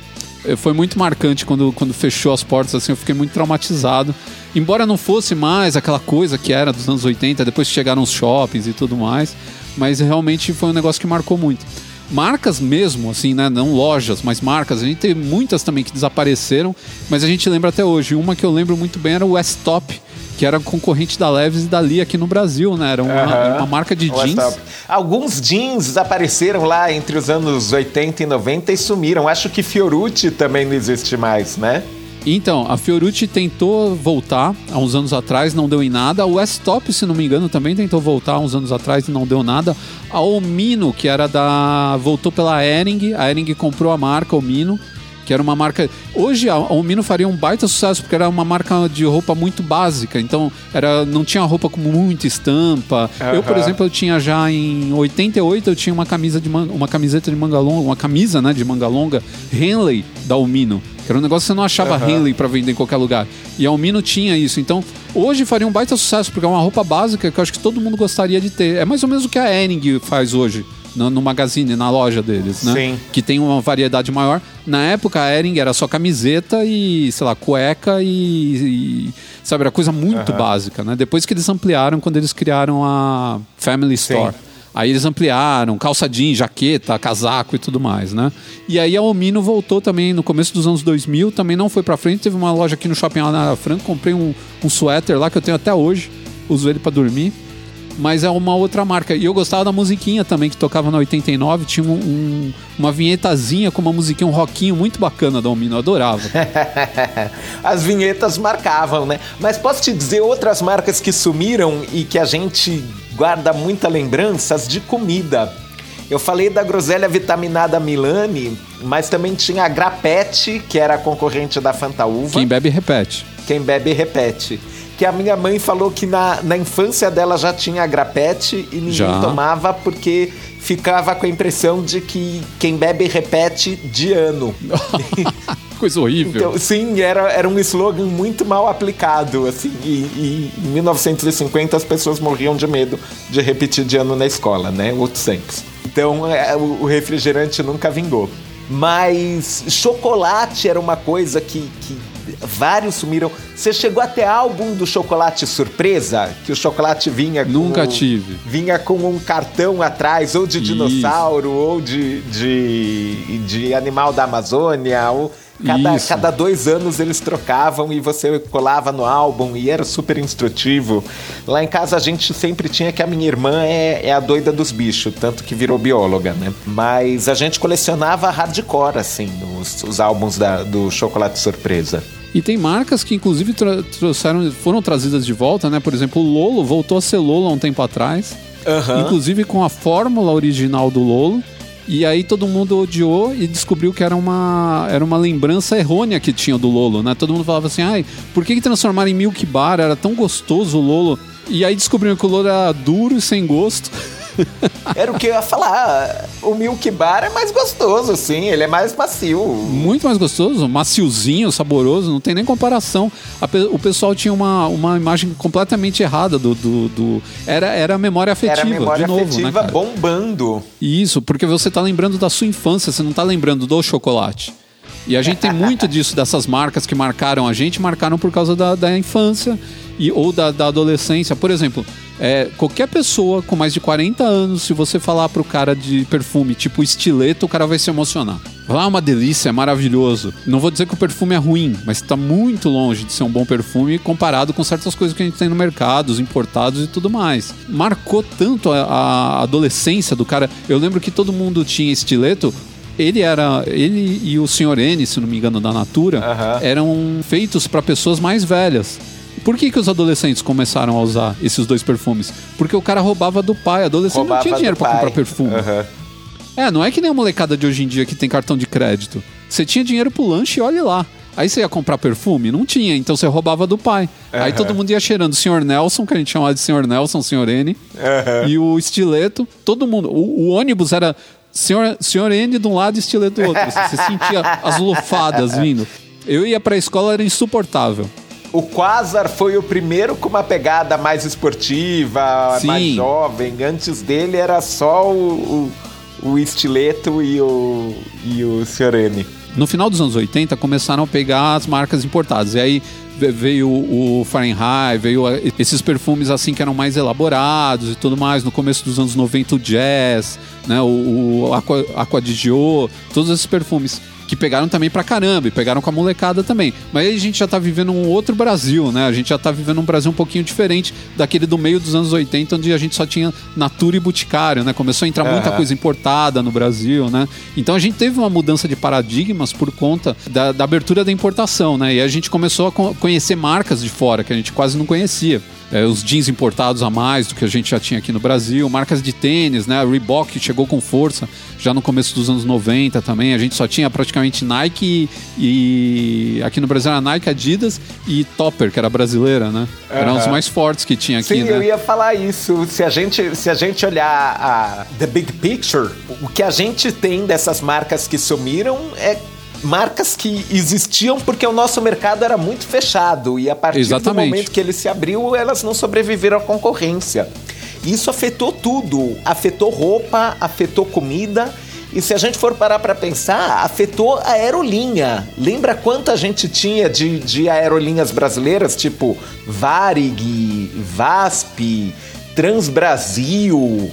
foi muito marcante quando, quando fechou as portas, assim, eu fiquei muito traumatizado. Embora não fosse mais aquela coisa que era dos anos 80, depois chegaram os shoppings e tudo mais, mas realmente foi um negócio que marcou muito. Marcas mesmo, assim, né? Não lojas, mas marcas. A gente tem muitas também que desapareceram, mas a gente lembra até hoje. Uma que eu lembro muito bem era o Westop, que era concorrente da Leves e da Lee aqui no Brasil, né? Era uma, Aham. uma marca de jeans. Alguns jeans apareceram lá entre os anos 80 e 90 e sumiram. Acho que Fiorucci também não existe mais, né? Então, a Fiorucci tentou voltar há uns anos atrás, não deu em nada. A Westop, se não me engano, também tentou voltar há uns anos atrás e não deu nada. A Omino, que era da. voltou pela Ering, a Ering comprou a marca Omino, que era uma marca. Hoje a Omino faria um baita sucesso, porque era uma marca de roupa muito básica. Então, era não tinha roupa com muita estampa. Eu, por exemplo, eu tinha já em 88, eu tinha uma camisa de man- uma camiseta de manga longa, uma camisa, né, de manga longa, Henley da Omino. Era um negócio que você não achava Aham. Henley para vender em qualquer lugar. E a Omino tinha isso. Então, hoje faria um baita sucesso, porque é uma roupa básica que eu acho que todo mundo gostaria de ter. É mais ou menos o que a Ering faz hoje. No, no magazine, na loja deles, né? Sim. Que tem uma variedade maior. Na época, a Ering era só camiseta e, sei lá, cueca e. e- sabe, era coisa muito básica, né? Depois que eles ampliaram, quando eles criaram a Family Store. Aí eles ampliaram, calça jeans, jaqueta, casaco e tudo mais, né? E aí a Omino voltou também no começo dos anos 2000, também não foi pra frente. Teve uma loja aqui no Shopping Ana Franca, comprei um, um suéter lá que eu tenho até hoje, uso ele pra dormir. Mas é uma outra marca. E eu gostava da musiquinha também, que tocava na 89. Tinha um- um- uma vinhetazinha com uma musiquinha, um rockinho muito bacana da Omino. Eu adorava. [laughs] As vinhetas marcavam, né? Mas posso te dizer outras marcas que sumiram e que a gente guarda muita lembranças de comida. Eu falei da groselha vitaminada Milani, mas também tinha a Grapete, que era a concorrente da Fantaúva. Quem bebe, repete. Quem bebe repete. Que a minha mãe falou que na, na infância dela já tinha grapete e ninguém Já. tomava porque ficava com a impressão de que quem bebe repete de ano. [laughs] Coisa horrível. Então, sim, era, era um slogan muito mal aplicado, assim, e, e em 1950 as pessoas morriam de medo de repetir de ano na escola, né? Outros tempos. Então, é, o, o refrigerante nunca vingou. Mas chocolate era uma coisa que, que vários sumiram. Você chegou até álbum do chocolate surpresa? Que o chocolate vinha com... Nunca tive. Vinha com um cartão atrás, ou de Isso. dinossauro, ou de, de, de animal da Amazônia, ou... Cada, Isso. cada dois anos eles trocavam e você colava no álbum e era super instrutivo. Lá em casa a gente sempre tinha que a minha irmã é, é a doida dos bichos, tanto que virou bióloga, né? Mas a gente colecionava hardcore, assim, os, os álbuns da- do Chocolate Surpresa. E tem marcas que, inclusive, trouxeram, foram trazidas de volta, né? Por exemplo, o Lolo voltou a ser Lolo há um tempo atrás. Aham. Inclusive com a fórmula original do Lolo. E aí todo mundo odiou e descobriu que era uma, era uma lembrança errônea que tinha do Lolo, né? Todo mundo falava assim, ai, por que, que transformaram em Milk Bar? Era tão gostoso o Lolo. E aí descobriram que o Lolo era duro e sem gosto. [laughs] [laughs] Era o que eu ia falar. O Milk Bar é mais gostoso, assim, ele é mais macio. Muito mais gostoso, maciozinho, saboroso, não tem nem comparação. A o pessoal tinha uma, uma imagem completamente errada do. do, do- era, era a memória afetiva. Era memória de novo, afetiva né, bombando. Isso, porque você tá lembrando da sua infância, você não tá lembrando do chocolate. E a gente tem muito [laughs] disso, dessas marcas que marcaram a gente, marcaram por causa da, da infância e, ou da, da adolescência. Por exemplo, é, qualquer pessoa com mais de 40 anos, se você falar pro cara de perfume tipo estileto, o cara vai se emocionar. Lá é uma delícia, é maravilhoso. Não vou dizer que o perfume é ruim, mas está muito longe de ser um bom perfume comparado com certas coisas que a gente tem no mercado, os importados e tudo mais. Marcou tanto a, a adolescência do cara. Eu lembro que todo mundo tinha estileto. Ele era. Ele e o Sr. N, se não me engano, da Natura, Aham. eram feitos para pessoas mais velhas. Por que, que os adolescentes começaram a usar esses dois perfumes? Porque o cara roubava do pai. Adolescente não Roubava tinha dinheiro para comprar perfume. Aham. É, não é que nem a molecada de hoje em dia que tem cartão de crédito. Você tinha dinheiro pro lanche e olhe lá. Aí você ia comprar perfume? Não tinha, então você roubava do pai. Aí Aham. todo mundo ia cheirando o Sr. Nelson, que a gente chamava de Sr. Nelson, Sr. N. E o estileto, todo mundo. O, o ônibus era Sr. Sr. N de um lado e estileto do outro. Você, você sentia as lufadas [laughs] vindo. Eu ia pra escola, era insuportável. O Quasar foi o primeiro com uma pegada mais esportiva, Sim. mais jovem. Antes dele era só o, o, o estileto e o, e o. M. No final dos anos 80 começaram a pegar as marcas importadas. E aí veio o Fahrenheit, veio esses perfumes assim que eram mais elaborados e tudo mais. No começo dos anos 90 o Jazz, né, o, o Aqua, Aqua di Gio, todos esses perfumes que pegaram também pra caramba e pegaram com a molecada também. Mas aí a gente já tá vivendo um outro Brasil, né? A gente já tá vivendo um Brasil um pouquinho diferente daquele do meio dos anos 80, onde a gente só tinha Natura e Boticário, né? Começou a entrar uhum. muita coisa importada no Brasil, né? Então a gente teve uma mudança de paradigmas por conta da, da abertura da importação, né? E a gente começou a conhecer marcas de fora que a gente quase não conhecia é, os jeans importados a mais do que a gente já tinha aqui no Brasil, marcas de tênis, né? A Reebok chegou com força já no começo dos anos 90 também. A gente só tinha praticamente Nike e, e aqui no Brasil era Nike, Adidas e Topper, que era brasileira, né? Uhum. Eram os mais fortes que tinha aqui, Sim, né? eu ia falar isso. Se a gente, se a gente olhar a The Big Picture, o que a gente tem dessas marcas que sumiram é marcas que existiam porque o nosso mercado era muito fechado e a partir Exatamente. do momento que ele se abriu, elas não sobreviveram à concorrência. Isso afetou tudo, afetou roupa, afetou comida. E se a gente for parar para pensar, afetou a aerolinha. Lembra quanto a gente tinha de, de aerolinhas brasileiras, tipo Varig, VASP, Transbrasil,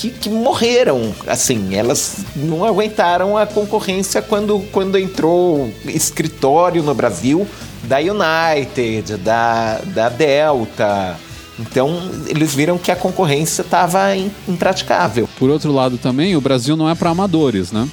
que, que morreram. Assim, elas não aguentaram a concorrência quando, quando entrou escritório no Brasil da United, da, da Delta. Então, eles viram que a concorrência estava impraticável. Por outro lado, também, o Brasil não é para amadores, né?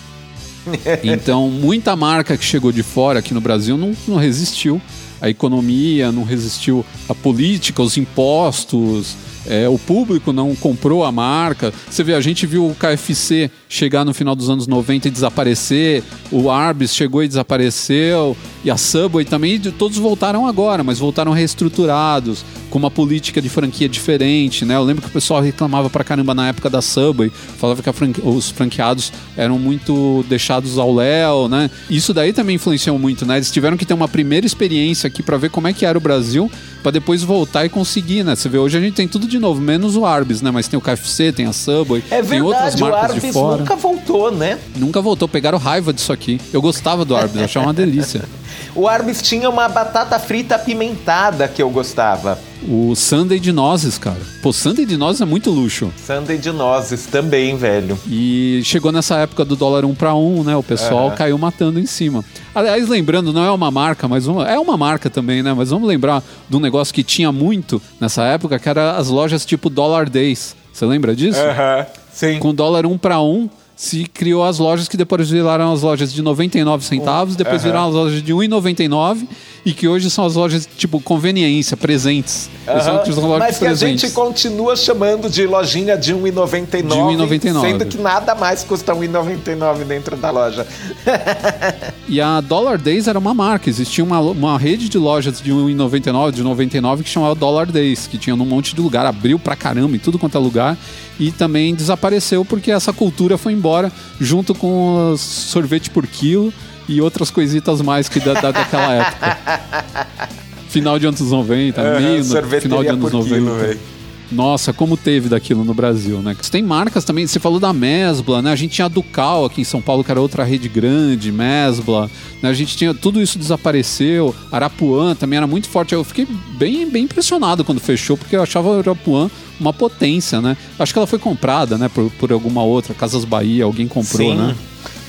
[laughs] então, muita marca que chegou de fora aqui no Brasil não, não resistiu. A economia não resistiu à política, os impostos, é, o público não comprou a marca. Você vê, a gente viu o KFC chegar no final dos anos 90 e desaparecer, o Arby's chegou e desapareceu, e a Subway também, todos voltaram agora, mas voltaram reestruturados, com uma política de franquia diferente, né? Eu lembro que o pessoal reclamava pra caramba na época da Subway, falava que franque... os franqueados eram muito deixados ao léu, né? Isso daí também influenciou muito, né? Eles tiveram que ter uma primeira experiência aqui para ver como é que era o Brasil, para depois voltar e conseguir, né? Você vê, hoje a gente tem tudo de novo, menos o Arby's, né? Mas tem o KFC, tem a Subway, é tem outras marcas de fora. nunca voltou, né? Nunca voltou, pegaram raiva disso aqui. Eu gostava do Arby's, achava uma delícia. [laughs] o Arby's tinha uma batata frita apimentada que eu gostava. O Sunday de nozes, cara. Pô, Sunday de nozes é muito luxo. Sunday de nozes também, velho. E chegou nessa época do dólar um para um, né? O pessoal uhum. caiu matando em cima. Aliás, lembrando, não é uma marca, mas uma, é uma marca também, né? Mas vamos lembrar de um negócio que tinha muito nessa época, que era as lojas tipo Dollar Days. Você lembra disso? Aham, uhum. sim. Com dólar um para um se criou as lojas que depois viraram as lojas de 99 centavos, depois uhum. viraram as lojas de 1,99 e que hoje são as lojas tipo conveniência, presentes. Uhum. Mas que presentes. a gente continua chamando de lojinha de 1,99, sendo que nada mais custa 1,99 dentro da loja. [laughs] e a Dollar Days era uma marca, existia uma, uma rede de lojas de 1,99, de 99 que chamava Dollar Days, que tinha num monte de lugar, abriu pra caramba em tudo quanto é lugar e também desapareceu porque essa cultura foi embora junto com sorvete por quilo e outras coisitas mais que da, da daquela época. [laughs] Final de anos 90, uhum, meio no, final de anos 90. Quilo, nossa, como teve daquilo no Brasil, né? Tem marcas também, você falou da Mesbla, né? A gente tinha a Ducal aqui em São Paulo, que era outra rede grande, Mesbla, né? A gente tinha, tudo isso desapareceu, Arapuã também era muito forte. Eu fiquei bem, bem impressionado quando fechou, porque eu achava o Arapuã uma potência, né? Acho que ela foi comprada, né, por, por alguma outra, Casas Bahia, alguém comprou, Sim. né?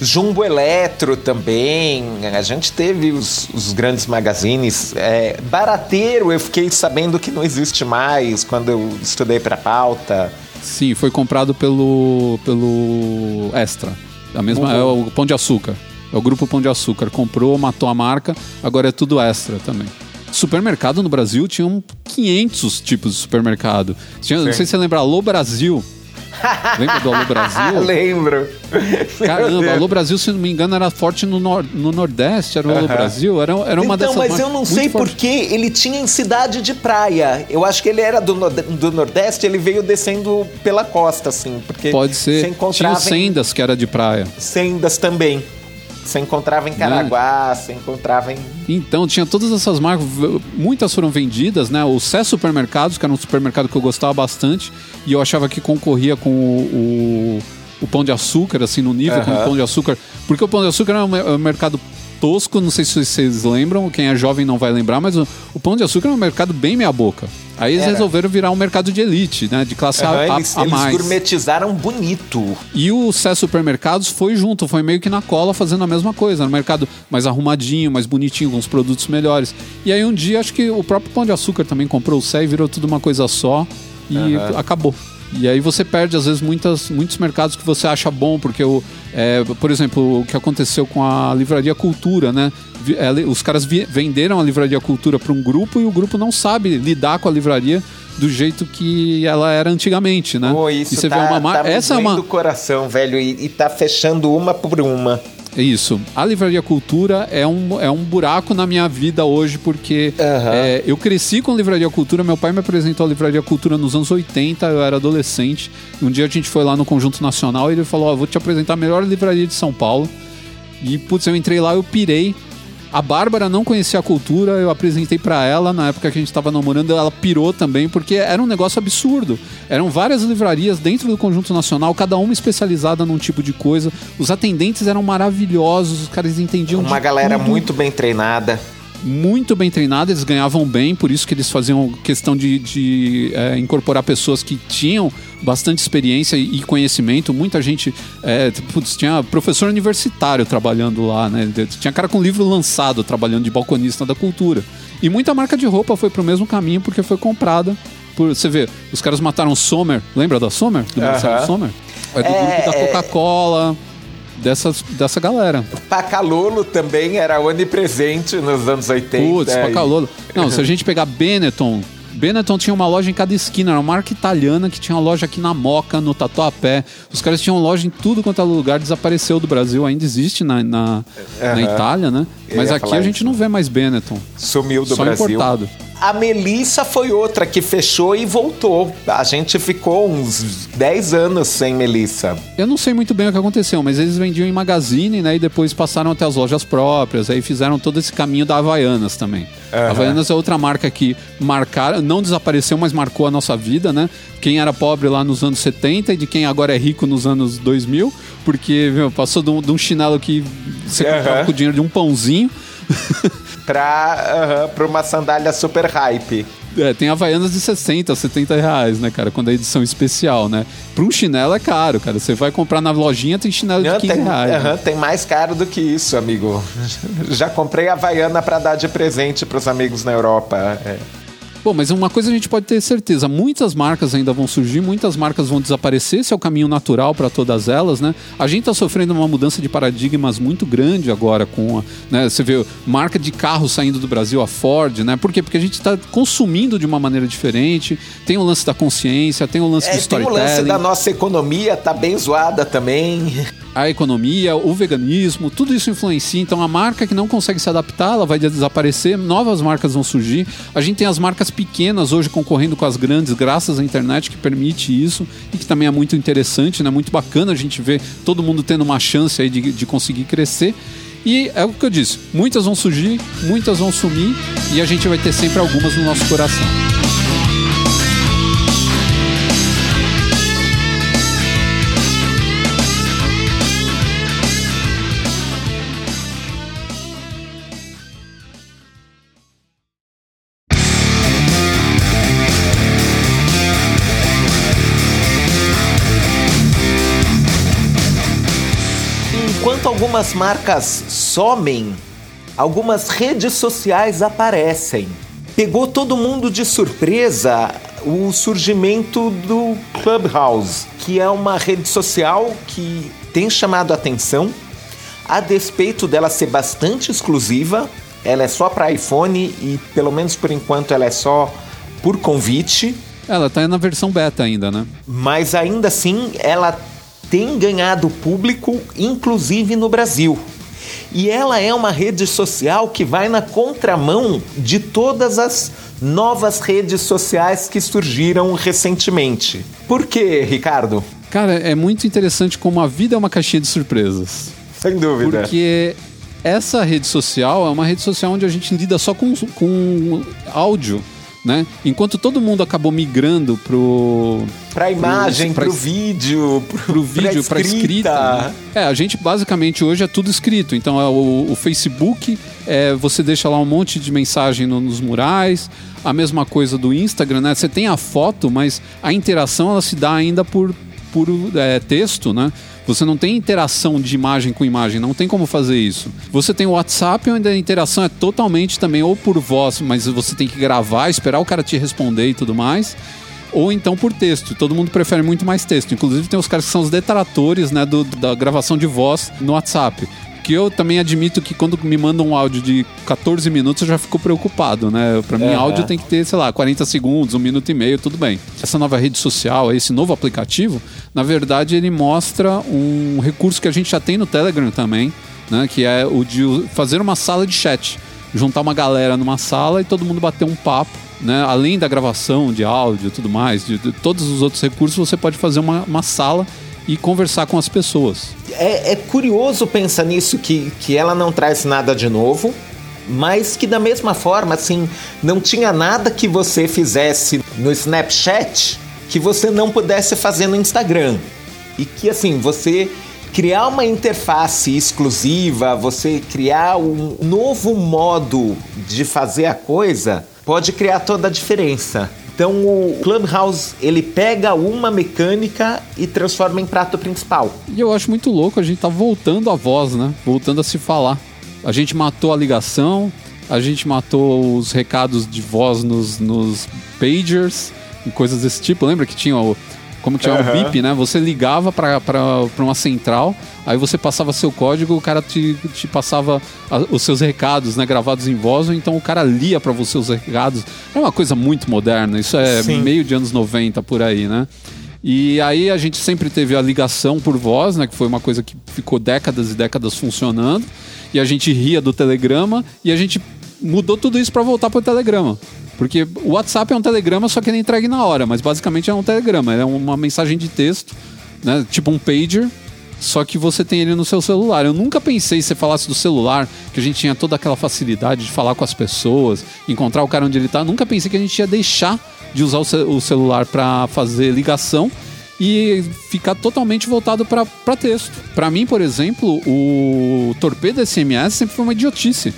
Jumbo Eletro também, a gente teve os, os grandes magazines. É, barateiro, eu fiquei sabendo que não existe mais quando eu estudei para pauta. Sim, foi comprado pelo, pelo Extra. A mesma, uhum. É o Pão de Açúcar. É o grupo Pão de Açúcar. Comprou, matou a marca, agora é tudo Extra também. Supermercado no Brasil tinham 500 tipos de supermercado. Tinha, não sei se você lembra, Alô Brasil Lembra do Alô Brasil? [laughs] Lembro. Caramba, Alô Brasil, se não me engano, era forte no, nor no Nordeste, era o Alô Brasil, era, era uma então, dessas mas eu não sei porque ele tinha em cidade de praia. Eu acho que ele era do, do Nordeste, ele veio descendo pela costa, assim. Porque Pode ser. Tinha sendas que era de praia. Sendas também. Você encontrava em Caraguá, você encontrava em. Então, tinha todas essas marcas, muitas foram vendidas, né? O Cé Supermercados, que era um supermercado que eu gostava bastante, e eu achava que concorria com o, o o pão de açúcar, assim, no nível como o pão de açúcar. Porque o pão de açúcar é um, é um mercado tosco, não sei se vocês lembram, quem é jovem não vai lembrar, mas o, o pão de açúcar é um mercado bem meia boca. Aí eles Era. resolveram virar um mercado de elite, né? De classe A- Aham, a, eles, a eles mais. gourmetizaram bonito. E o Sé Supermercados foi junto, foi meio que na cola fazendo a mesma coisa. No mercado mais arrumadinho, mais bonitinho, com os produtos melhores. E aí um dia acho que o próprio Pão de Açúcar também comprou o Sé e virou tudo uma coisa só. E acabou. E aí você perde, às vezes, muitas, muitos mercados que você acha bom, porque, o, é, por exemplo, o que aconteceu com a Livraria Cultura, né? É, Os caras venderam a Livraria Cultura para um grupo e o grupo não sabe lidar com a livraria do jeito que ela era antigamente, né? Pô, isso e você tá, vê uma mar... tá Essa é uma o coração, velho, e, e tá fechando uma por uma. É Isso. A Livraria Cultura é um, é um buraco na minha vida hoje, porque Aham. é, eu cresci com Livraria Cultura. Meu pai me apresentou a Livraria Cultura nos anos 80, eu era adolescente. Um dia a gente foi lá no Conjunto Nacional e ele falou: Ó, vou te apresentar a melhor livraria de São Paulo. E, putz, eu entrei lá, eu pirei. A Bárbara não conhecia a cultura, eu apresentei pra ela na época que a gente tava namorando, ela pirou também, porque era um negócio absurdo. Eram várias livrarias dentro do Conjunto Nacional, cada uma especializada num tipo de coisa. Os atendentes eram maravilhosos, os caras entendiam Uma galera tudo muito bem treinada. Muito bem treinada, eles ganhavam bem, por isso que eles faziam questão de, de, é, incorporar pessoas que tinham bastante experiência e conhecimento. Muita gente, é, putz, tinha professor universitário trabalhando lá, né? Tinha cara com livro lançado trabalhando de balconista da cultura. E muita marca de roupa foi pro mesmo caminho porque foi comprada. Por, você vê, os caras mataram Sommer, lembra da Sommer? Do Marcelo Aham. Sommer? É do É, grupo da é. Coca-Cola, dessas, dessa galera. Pacalolo também era onipresente nos anos 80. Putz, e- Pacalolo. Não, se a [laughs] gente pegar Benetton, Benetton tinha uma loja em cada esquina, era uma marca italiana que tinha uma loja aqui na Moca, no Tatuapé. Os caras tinham loja em tudo quanto é lugar, desapareceu do Brasil, ainda existe na, na, na Aham. Itália, né? Mas aqui a gente isso. não vê mais Benetton. Sumiu do só Brasil. importado. A Melissa foi outra que fechou e voltou. A gente ficou uns 10 anos sem Melissa. Eu não sei muito bem o que aconteceu, mas eles vendiam em magazine, né? E depois passaram até as lojas próprias, aí fizeram todo esse caminho da Havaianas também. Aham. Havaianas é outra marca que marcaram, não desapareceu, mas marcou a nossa vida, né? Quem era pobre lá nos anos 70 e de quem agora é rico nos anos 2000, porque meu, passou de um, de um chinelo que você comprava com o dinheiro de um pãozinho. [laughs] Pra, aham, pra uma sandália super hype. É, tem Havaianas de 60, 70 reais, né, cara? Quando é edição especial, né? Pra um chinelo é caro, cara. Você vai comprar na lojinha, tem chinelo de Não, 15 tem, reais. né? tem mais caro do que isso, amigo. [laughs] Já comprei a Havaiana pra dar de presente pros amigos na Europa. É. Bom, mas uma coisa a gente pode ter certeza: muitas marcas ainda vão surgir, muitas marcas vão desaparecer, esse é o caminho natural para todas elas, né? A gente está sofrendo uma mudança de paradigmas muito grande agora com a, né, você vê marca de carro saindo do Brasil, a Ford, né? Por quê? Porque a gente está consumindo de uma maneira diferente, tem o lance da consciência, tem o lance É, do tem o storytelling. lance da nossa economia, tá bem zoada também. A economia, o veganismo, tudo isso influencia. Então, a marca que não consegue se adaptar, ela vai desaparecer, novas marcas vão surgir. A gente tem as marcas pequenas hoje concorrendo com as grandes, graças à internet que permite isso e que também é muito interessante, né? Muito bacana a gente ver todo mundo tendo uma chance aí de, de conseguir crescer. E é o que eu disse: muitas vão surgir, muitas vão sumir e a gente vai ter sempre algumas no nosso coração. Algumas marcas somem, algumas redes sociais aparecem. Pegou todo mundo de surpresa o surgimento do Clubhouse, que é uma rede social que tem chamado a atenção, a despeito dela ser bastante exclusiva. Ela é só para iPhone e, pelo menos por enquanto, ela é só por convite. Ela tá na versão beta ainda, né? Mas ainda assim, ela tem ganhado público, inclusive no Brasil. E ela é uma rede social que vai na contramão de todas as novas redes sociais que surgiram recentemente. Por quê, Ricardo? Cara, é muito interessante como a vida é uma caixinha de surpresas. Sem dúvida. Porque essa rede social é uma rede social onde a gente lida só com, com áudio. Né? Enquanto todo mundo acabou migrando pro para imagem, para o vídeo, pro, o vídeo, para escrita. Né? É, a gente basicamente hoje é tudo escrito. Então é o, o Facebook, é, você deixa lá um monte de mensagem no, nos murais. A mesma coisa do Instagram, né? Você tem a foto, mas a interação ela se dá ainda por, por é, texto, né? Você não tem interação de imagem com imagem, não tem como fazer isso. Você tem o WhatsApp, onde a interação é totalmente também ou por voz, mas você tem que gravar, esperar o cara te responder e tudo mais ou então por texto. Todo mundo prefere muito mais texto. Inclusive tem os caras que são os detratores né, do, da gravação de voz no WhatsApp que eu também admito que quando me mandam um áudio de 14 minutos eu já fico preocupado, né? Para mim, áudio tem que ter, sei lá, 40 segundos, um minuto e meio, tudo bem. Essa nova rede social, esse novo aplicativo, na verdade, ele mostra um recurso que a gente já tem no Telegram também, né? Que é o de fazer uma sala de chat. Juntar uma galera numa sala e todo mundo bater um papo né? Além da gravação de áudio e tudo mais, de, de, todos os outros recursos, você pode fazer uma, uma sala e conversar com as pessoas. É, é curioso pensar nisso, que, que ela não traz nada de novo, mas que da mesma forma, assim, não tinha nada que você fizesse no Snapchat que você não pudesse fazer no Instagram. E que, assim, você criar uma interface exclusiva, você criar um novo modo de fazer a coisa, pode criar toda a diferença. Então o Clubhouse ele pega uma mecânica e transforma em prato principal. E eu acho muito louco a gente tá voltando a voz, né? Voltando a se falar. A gente matou a ligação, a gente matou os recados de voz nos, nos pagers e coisas desse tipo. Lembra que tinha o como que chama uhum. o BIP, né? Você ligava para uma central, aí você passava seu código, o cara te, te passava a, os seus recados, né? Gravados em voz, ou então o cara lia para você os recados. É uma coisa muito moderna, isso é Sim. meio de anos 90 por aí, né? E aí a gente sempre teve a ligação por voz, né? Que foi uma coisa que ficou décadas e décadas funcionando. E a gente ria do telegrama e a gente mudou tudo isso para voltar para o telegrama. Porque o WhatsApp é um telegrama, só que ele entregue na hora, mas basicamente é um telegrama, é uma mensagem de texto, né? Tipo um pager, só que você tem ele no seu celular. Eu nunca pensei, se você falasse do celular, que a gente tinha toda aquela facilidade de falar com as pessoas, encontrar o cara onde ele está. Nunca pensei que a gente ia deixar de usar o, celular para fazer ligação e ficar totalmente voltado para texto. Para mim, por exemplo, o torpedo SMS sempre foi uma idiotice.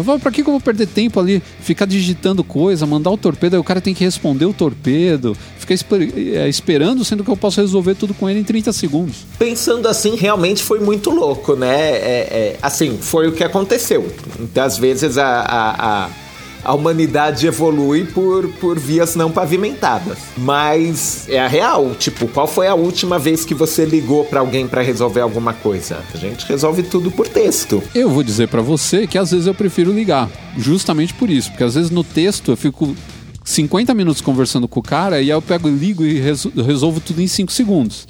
Eu falo, pra que, eu vou perder tempo ali, ficar digitando coisa, mandar o torpedo, aí o cara tem que responder o torpedo, ficar esper é, esperando, sendo que eu posso resolver tudo com ele em 30 segundos. Pensando assim, realmente foi muito louco, né? É, é, assim, foi o que aconteceu. Então, às vezes, a, a, a a humanidade evolui por, por vias não pavimentadas. Mas é a real. Tipo, qual foi a última vez que você ligou para alguém para resolver alguma coisa? A gente resolve tudo por texto. Eu vou dizer para você que às vezes eu prefiro ligar. Justamente por isso. Porque às vezes no texto eu fico 50 minutos conversando com o cara e aí eu pego, ligo e resolvo tudo em 5 segundos.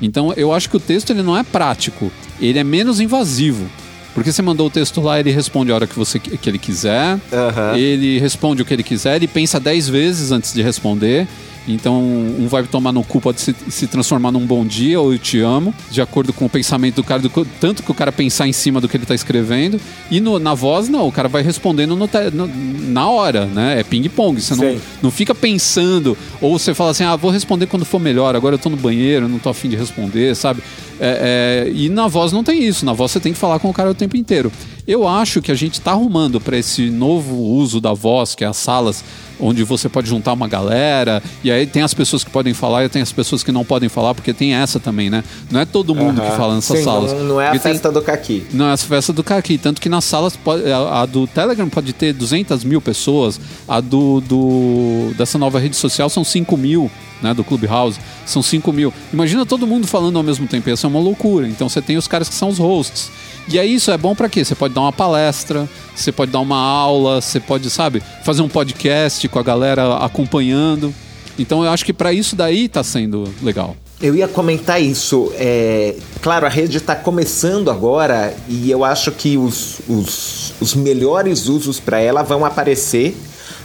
Então eu acho que o texto ele não é prático, ele é menos invasivo. Porque você mandou o texto lá, ele responde a hora que, você, que ele quiser, uhum. ele responde o que ele quiser, ele pensa 10 vezes antes de responder. Então, um vai tomar no cu pode se, se, transformar num bom dia ou eu te amo, de acordo com o pensamento do cara, do, tanto que o cara pensar em cima do que ele está escrevendo. E no, na voz, não, o cara vai respondendo no, no, na hora, né? É ping-pong. Você não, não fica pensando, ou você fala assim, ah, vou responder quando for melhor, agora eu tô no banheiro, não tô afim de responder, sabe? É, é, e na voz não tem isso, na voz você tem que falar com o cara o tempo inteiro. Eu acho que a gente está arrumando para esse novo uso da voz, que é as salas onde você pode juntar uma galera, e aí tem as pessoas que podem falar e tem as pessoas que não podem falar, porque tem essa também, né? Não é todo mundo uhum. que fala nessas Sim, salas. Não, não é a festa tem... do caqui. Não é a festa do caqui, tanto que nas salas, pode, a, a, do Telegram pode ter 200 mil pessoas, a do, do dessa nova rede social são 5 mil, né, do Clubhouse, são 5 mil. Imagina todo mundo falando ao mesmo tempo, isso é uma loucura. Então você tem os caras que são os hosts. E aí isso é bom para quê? Você pode dar uma palestra, você pode dar uma aula, você pode, sabe, fazer um podcast com a galera acompanhando. Então eu acho que para isso daí tá sendo legal. Eu ia comentar isso. É, claro, a rede está começando agora e eu acho que os, os, os melhores usos para ela vão aparecer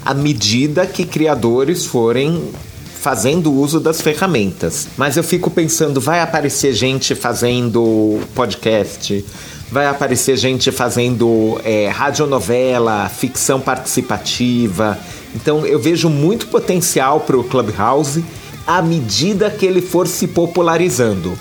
à medida que criadores forem fazendo uso das ferramentas. Mas eu fico pensando, vai aparecer gente fazendo podcast, vai aparecer gente fazendo é, radionovela, ficção participativa. Então eu vejo muito potencial para o Clubhouse à medida que ele for se popularizando.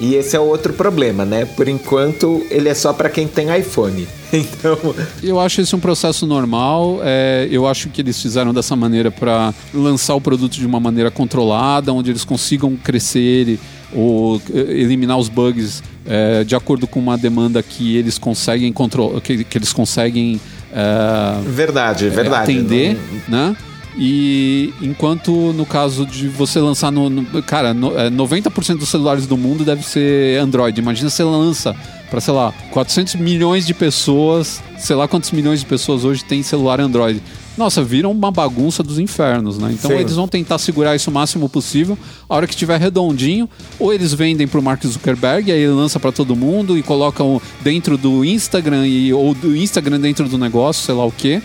E esse é outro problema, né? Por enquanto, ele é só para quem tem iPhone. [laughs] Então. Eu acho esse um processo normal. É, eu acho que eles fizeram dessa maneira para lançar o produto de uma maneira controlada, onde eles consigam crescer ele ou eh, eliminar os bugs é, de acordo com uma demanda que eles conseguem controlar, que, que eles conseguem. É, verdade, verdade. Atender, não... né? E enquanto no caso de você lançar no. no cara, no, é, 90% dos celulares do mundo deve ser Android. Imagina você lança para, sei lá, 400 milhões de pessoas, sei lá quantos milhões de pessoas hoje tem celular Android. Nossa, viram uma bagunça dos infernos, né? Então Sim. eles vão tentar segurar isso o máximo possível. A hora que tiver redondinho, ou eles vendem pro Mark Zuckerberg, aí ele lança para todo mundo e colocam dentro do Instagram e, ou do Instagram dentro do negócio, sei lá o que,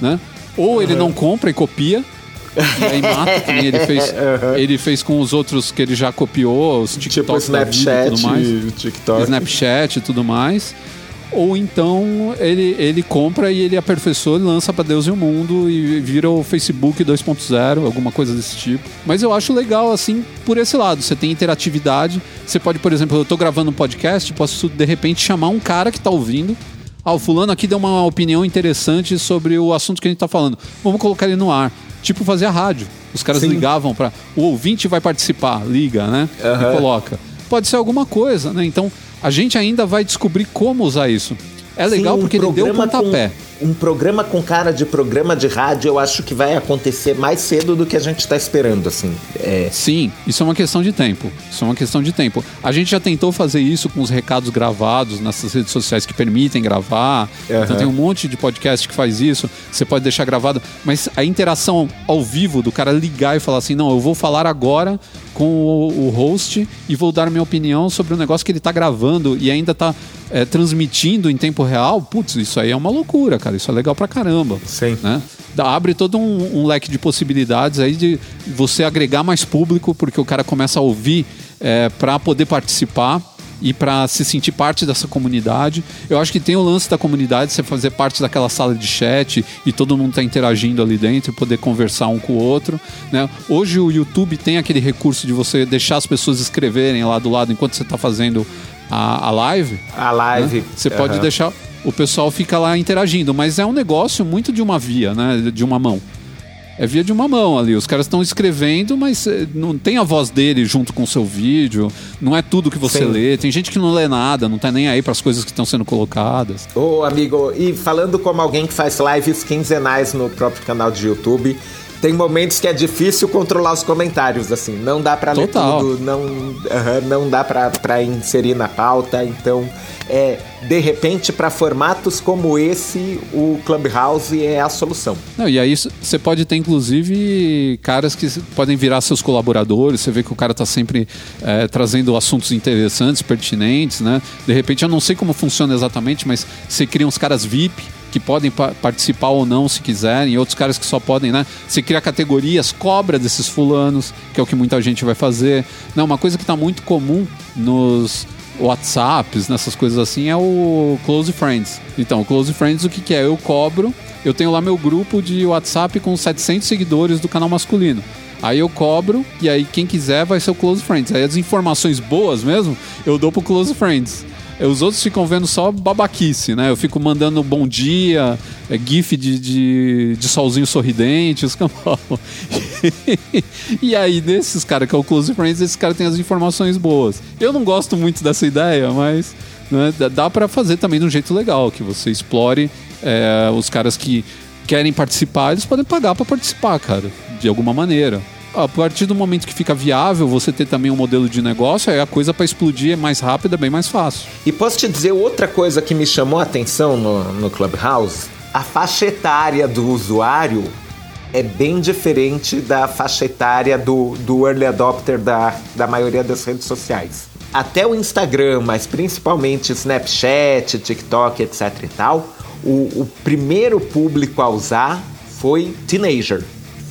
né? Ou ele uhum. não compra e copia. E aí mata, que nem ele fez, [laughs] uhum. ele fez com os outros que ele já copiou, os TikTok tipo Snapchat, e tudo mais. TikTok. Snapchat e tudo mais. Ou então ele, ele compra e ele aperfeiçoa e lança para Deus e o mundo e vira o Facebook 2.0, alguma coisa desse tipo. Mas eu acho legal, assim, por esse lado. Você tem interatividade. Você pode, por exemplo, eu tô gravando um podcast, posso de repente chamar um cara que tá ouvindo ah, o fulano aqui deu uma opinião interessante sobre o assunto que a gente está falando. Vamos colocar ele no ar. Tipo fazer a rádio. Os caras Sim. ligavam para. O ouvinte vai participar, liga, né? Uhum. E coloca. Pode ser alguma coisa, né? Então a gente ainda vai descobrir como usar isso. É legal Sim, um porque ele deu o pontapé. Com um programa com cara de programa de rádio, eu acho que vai acontecer mais cedo do que a gente está esperando, assim. É... Sim, isso é uma questão de tempo. Isso é uma questão de tempo. A gente já tentou fazer isso com os recados gravados nessas redes sociais que permitem gravar. Uhum. Então tem um monte de podcast que faz isso. Você pode deixar gravado, mas a interação ao vivo do cara ligar e falar assim: não, eu vou falar agora com o, o host e vou dar minha opinião sobre o negócio que ele está gravando e ainda está é, transmitindo em tempo real. Putz, isso aí é uma loucura, cara cara. Isso é legal pra caramba. Sim. Né? Abre todo um, um leque de possibilidades aí de você agregar mais público, porque o cara começa a ouvir é, para poder participar e para se sentir parte dessa comunidade. Eu acho que tem o lance da comunidade, você fazer parte daquela sala de chat e todo mundo tá interagindo ali dentro, poder conversar um com o outro. Né? Hoje o YouTube tem aquele recurso de você deixar as pessoas escreverem lá do lado enquanto você está fazendo a, a live. A live. Né? Você uhum. pode deixar o pessoal fica lá interagindo, mas é um negócio muito de uma via, né? De uma mão. É via de uma mão ali. Os caras estão escrevendo, mas eh, não tem a voz dele junto com o seu vídeo. Não é tudo que você Sim. lê. Tem gente que não lê nada, não tá nem aí para as coisas que estão sendo colocadas. Ô, amigo, e falando como alguém que faz lives quinzenais no próprio canal de YouTube, tem momentos que é difícil controlar os comentários, assim. Não dá para ler tudo, não, uh, não dá para inserir na pauta. Então, é, de repente, para formatos como esse, o Clubhouse é a solução. Não, e aí você pode ter, inclusive, caras que podem virar seus colaboradores. Você vê que o cara está sempre é, trazendo assuntos interessantes, pertinentes, né? De repente, eu não sei como funciona exatamente, mas você cria uns caras VIP que podem pa participar ou não se quiserem, outros caras que só podem, né? Você cria categorias, cobra desses fulanos, que é o que muita gente vai fazer. Não, uma coisa que está muito comum nos WhatsApps, nessas coisas assim, é o Close Friends. Então, Close Friends, o que, que é? Eu cobro, eu tenho lá meu grupo de WhatsApp com 700 seguidores do canal masculino. Aí eu cobro e aí quem quiser vai ser o Close Friends. Aí as informações boas mesmo, eu dou pro Close Friends. Os outros ficam vendo só babaquice, né? Eu fico mandando bom dia, é, gif de, de, de solzinho sorridente, os [laughs] e aí, desses caras que é o Close Friends, esses caras têm as informações boas. Eu não gosto muito dessa ideia, mas né, dá para fazer também de um jeito legal, que você explore é, os caras que querem participar, eles podem pagar para participar, cara, de alguma maneira a partir do momento que fica viável você ter também um modelo de negócio, aí a coisa para explodir é mais rápida, bem mais fácil. E posso te dizer outra coisa que me chamou a atenção no, no Clubhouse? A faixa etária do usuário é bem diferente da faixa etária do, do early adopter da, da maioria das redes sociais. Até o Instagram, mas principalmente Snapchat, TikTok, etc e tal, o, o primeiro público a usar foi teenager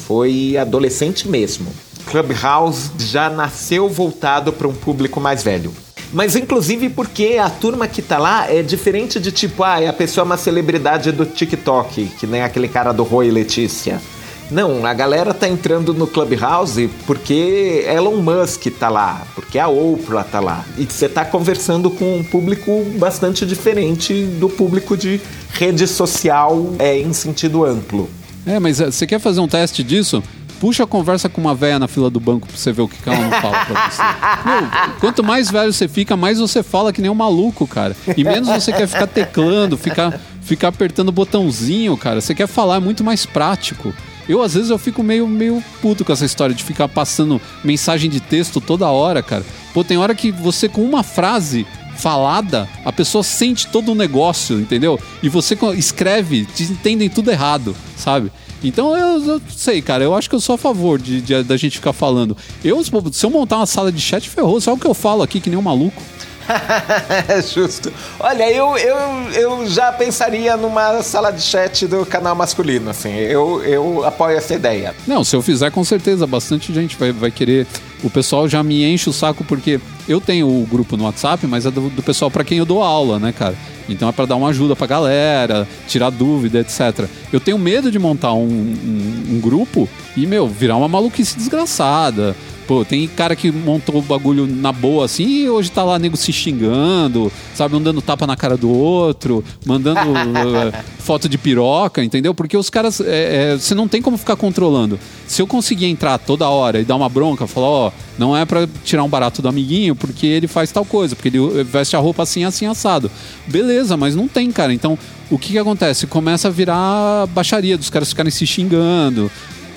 foi adolescente mesmo. Clubhouse já nasceu voltado para um público mais velho. Mas inclusive porque a turma que tá lá é diferente de tipo, ah, a pessoa é uma celebridade do TikTok, que nem aquele cara do Roy Letícia. Não, a galera tá entrando no Clubhouse porque Elon Musk tá lá, porque a Oprah tá lá. E você tá conversando com um público bastante diferente do público de rede social é, em sentido amplo. É, mas eh, você quer fazer um teste disso? Puxa a conversa com uma velha na fila do banco pra você ver o que ela não fala pra você. Meu, quanto mais velho você fica, mais você fala que nem um maluco, cara. E menos você quer ficar teclando, ficar, ficar apertando o botãozinho, cara. Você quer falar, é muito mais prático. Eu, às vezes, eu fico meio, meio puto com essa história de ficar passando mensagem de texto toda hora, cara. Pô, tem hora que você, com uma frase falada, a pessoa sente todo o negócio, entendeu? E você escreve, te entendem tudo errado, sabe? Então eu, eu, sei, cara, eu acho que eu sou a favor de, de, da gente ficar falando. Eu, se eu montar uma sala de chat, ferrou. Sabe o que eu falo aqui que nem um maluco? [laughs] Justo. Olha, eu, eu, eu já pensaria numa sala de chat do canal masculino, assim. Eu, eu apoio essa ideia. Não, se eu fizer, com certeza, bastante gente vai, vai querer. O pessoal já me enche o saco porque eu tenho o grupo no WhatsApp, mas é do, do pessoal para quem eu dou aula, né, cara? Então é para dar uma ajuda pra galera, tirar dúvida, etc. Eu tenho medo de montar um, um, um grupo e, meu, virar uma maluquice desgraçada. Pô, tem cara que montou o bagulho na boa assim e hoje tá lá nego se xingando, sabe, um dando tapa na cara do outro, mandando uh, [laughs] foto de piroca, entendeu? Porque os caras, é, é, você não tem como ficar controlando. Se eu conseguir entrar toda hora e dar uma bronca, falar, ó, oh, não é para tirar um barato do amiguinho porque ele faz tal coisa, porque ele veste a roupa assim, assim, assado. Beleza, mas não tem, cara. Então, o que que acontece? Começa a virar baixaria dos caras ficarem se xingando,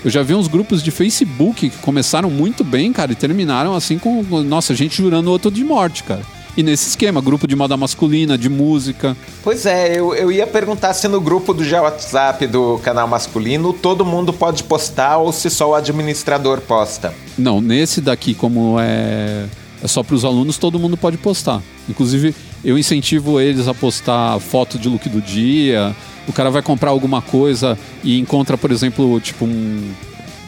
eu já vi uns grupos de Facebook que começaram muito bem, cara, e terminaram assim com, nossa, gente jurando outro de morte, cara. E nesse esquema, grupo de moda masculina, de música. Pois é, eu, eu ia perguntar se no grupo do WhatsApp do canal masculino todo mundo pode postar ou se só o administrador posta. Não, nesse daqui, como é, é só para os alunos, todo mundo pode postar. Inclusive, eu incentivo eles a postar foto de look do dia, o cara vai comprar alguma coisa e encontra, por exemplo, tipo um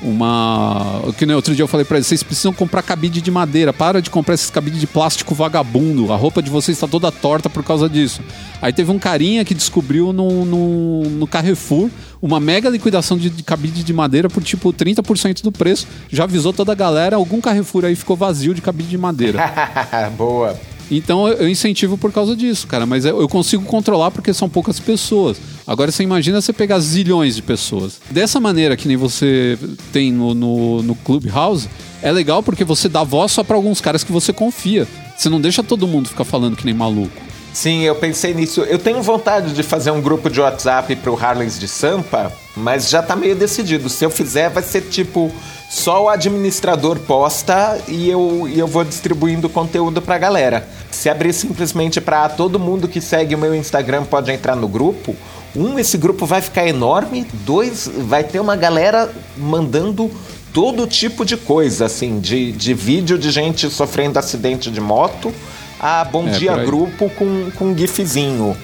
uma. Que nem outro dia eu falei para eles: vocês precisam comprar cabide de madeira. Para de comprar esses cabides de plástico vagabundo. A roupa de vocês está toda torta por causa disso. Aí teve um carinha que descobriu no, no, no Carrefour uma mega liquidação de, de cabide de madeira por tipo 30% do preço. Já avisou toda a galera. Algum Carrefour aí ficou vazio de cabide de madeira. [laughs] Boa. Então eu incentivo por causa disso, cara. Mas eu consigo controlar porque são poucas pessoas. Agora você imagina você pegar zilhões de pessoas. Dessa maneira que nem você tem no, no, no Clubhouse, é legal porque você dá voz só para alguns caras que você confia. Você não deixa todo mundo ficar falando que nem maluco. Sim, eu pensei nisso. Eu tenho vontade de fazer um grupo de WhatsApp pro Harleys de Sampa, mas já tá meio decidido. Se eu fizer, vai ser tipo só o administrador posta e eu, e eu vou distribuindo conteúdo pra galera. Se abrir simplesmente para todo mundo que segue o meu Instagram pode entrar no grupo, um, esse grupo vai ficar enorme, dois, vai ter uma galera mandando todo tipo de coisa, assim, de, de vídeo de gente sofrendo acidente de moto a Bom é, Dia Grupo com, com um gifzinho.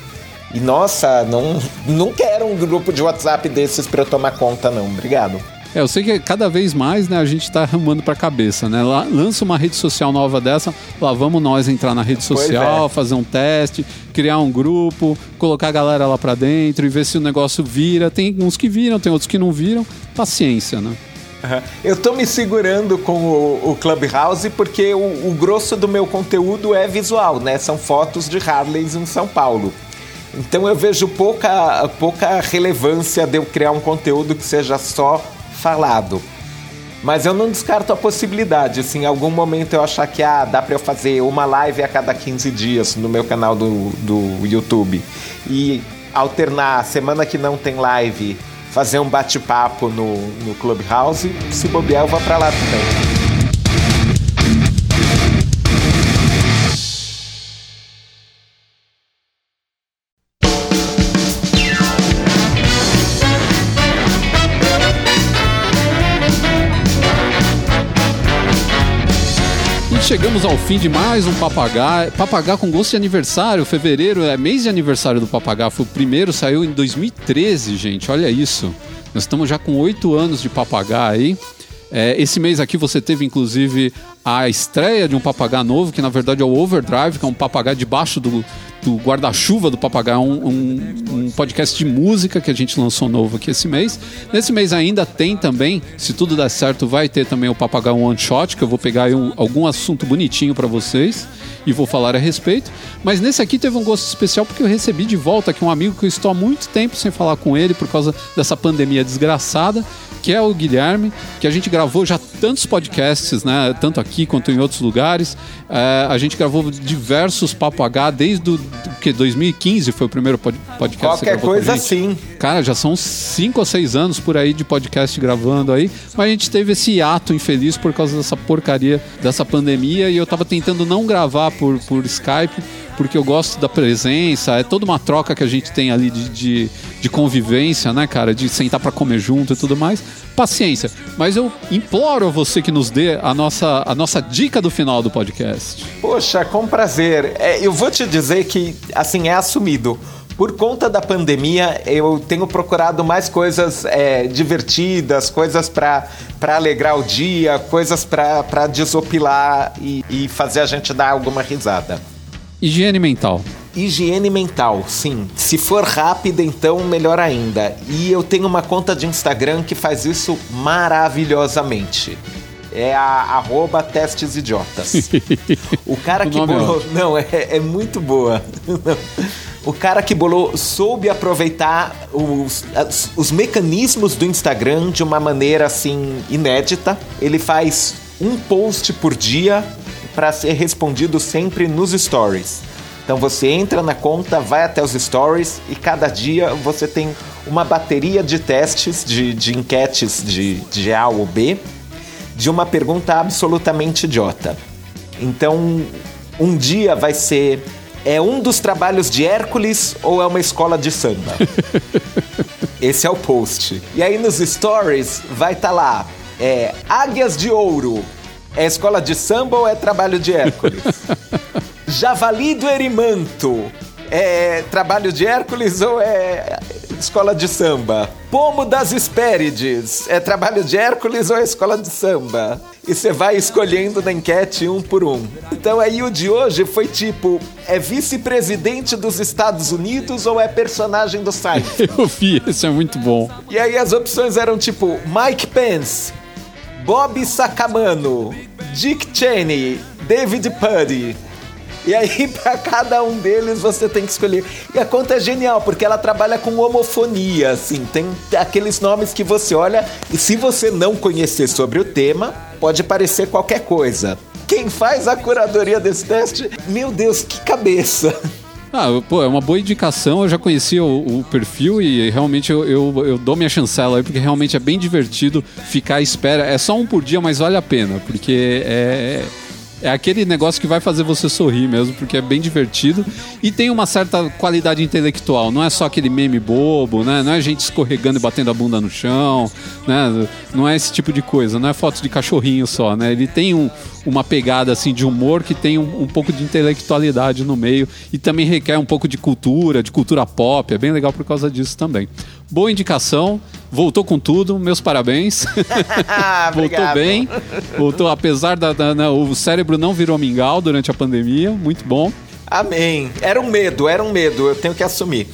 E nossa, não, [laughs] não quero um grupo de WhatsApp desses para eu tomar conta, não. Obrigado. É, eu sei que cada vez mais né, a gente está arrumando para a cabeça, né? Lá, lança uma rede social nova dessa, lá vamos nós entrar na rede social, é. fazer um teste, criar um grupo, colocar a galera lá para dentro e ver se o negócio vira. Tem uns que viram, tem outros que não viram. Paciência, né? Uhum. Eu tô me segurando com o, o Clubhouse porque o, o, grosso do meu conteúdo é visual, né? São fotos de Harleys em São Paulo. Então eu vejo pouca, pouca relevância de eu criar um conteúdo que seja só falado. Mas eu não descarto a possibilidade, se em algum momento eu achar que ah, dá para eu fazer uma live a cada 15 dias no meu canal do, do YouTube e alternar semana que não tem live, fazer um bate-papo no, no Clubhouse, se bobear eu vou para lá também. Ao fim de mais um Papagá. Papagá com gosto de aniversário. Fevereiro é mês de aniversário do Papagá. Foi o primeiro, saiu em 2013, gente. Olha isso. Nós estamos já com oito anos de Papagá aí. É, esse mês aqui você teve inclusive a estreia de um papagaio novo, que na verdade é o Overdrive, que é um papagaio debaixo do, do guarda-chuva do Papagaio, um, um, podcast de música que a gente lançou novo aqui esse mês. Nesse mês ainda tem também, se tudo der certo, vai ter também o Papagaio One Shot, que eu vou pegar um, algum assunto bonitinho para vocês e vou falar a respeito. Mas nesse aqui teve um gosto especial porque eu recebi de volta aqui um amigo que eu estou há muito tempo sem falar com ele por causa dessa pandemia desgraçada que é o Guilherme, que a gente gravou já tantos podcasts, né? Tanto aqui quanto em outros lugares. É, a gente gravou diversos Papo H desde o que 2015 foi o primeiro podcast. Qualquer coisa sim. Cara, já são cinco ou seis anos por aí de podcast gravando aí, mas a gente teve esse ato infeliz por causa dessa porcaria dessa pandemia e eu tava tentando não gravar por, por Skype porque eu gosto da presença, é toda uma troca que a gente tem ali de, de, de convivência, né, cara? De sentar para comer junto e tudo mais. Paciência. Mas eu imploro a você que nos dê a nossa, a nossa dica do final do podcast. Poxa, com prazer. É, eu vou te dizer que, assim, é assumido. Por conta da pandemia, eu tenho procurado mais coisas é, divertidas, coisas para alegrar o dia, coisas para desopilar e, e fazer a gente dar alguma risada. Higiene mental. Higiene mental, sim. Se for rápida, então melhor ainda. E eu tenho uma conta de Instagram que faz isso maravilhosamente. É a arroba testes idiotas. [laughs] o cara que bolou. É não, é, é muito boa. [laughs] o cara que bolou soube aproveitar os, os mecanismos do Instagram de uma maneira assim inédita. Ele faz um post por dia para ser respondido sempre nos stories. Então você entra na conta, vai até os stories e cada dia você tem uma bateria de testes, de, de enquetes de, de A ou B, de uma pergunta absolutamente idiota. Então, um dia vai ser: é um dos trabalhos de Hércules ou é uma escola de samba? [laughs] Esse é o post. E aí nos stories vai estar tá lá: é, Águias de Ouro é escola de samba ou é trabalho de Hércules? [laughs] Javali do Erimanto. É trabalho de Hércules ou é escola de samba? Pomo das Hespérides. É trabalho de Hércules ou é escola de samba? E você vai escolhendo na enquete um por um. Então aí o de hoje foi tipo: é vice-presidente dos Estados Unidos ou é personagem do site? [laughs] Eu vi, isso é muito bom. E aí as opções eram tipo: Mike Pence, Bob Sacamano, Dick Cheney, David Puddy. E aí, [laughs] para cada um deles, você tem que escolher. E a conta é genial, porque ela trabalha com homofonia, assim. Tem aqueles nomes que você olha e se você não conhecer sobre o tema, pode parecer qualquer coisa. Quem faz a curadoria desse teste, meu Deus, que cabeça! [laughs] Ah, pô, é uma boa indicação. Eu já conhecia o, o perfil e realmente eu, eu, eu, dou minha chancela aí, porque realmente é bem divertido ficar à espera. É só um por dia, mas vale a pena, porque é, é aquele negócio que vai fazer você sorrir mesmo, porque é bem divertido e tem uma certa qualidade intelectual. Não é só aquele meme bobo, né? Não é gente escorregando e batendo a bunda no chão, né? Não é esse tipo de coisa. Não é foto de cachorrinho só, né? Ele tem um, uma pegada assim de humor que tem um, um, pouco de intelectualidade no meio e também requer um pouco de cultura, de cultura pop. É bem legal por causa disso também. Boa indicação. Voltou com tudo, meus parabéns. [laughs] [laughs] voltou bem. Voltou, apesar da, da, da, O cérebro não virou mingau durante a pandemia. Muito bom. Amém. Era um medo, era um medo, eu tenho que assumir.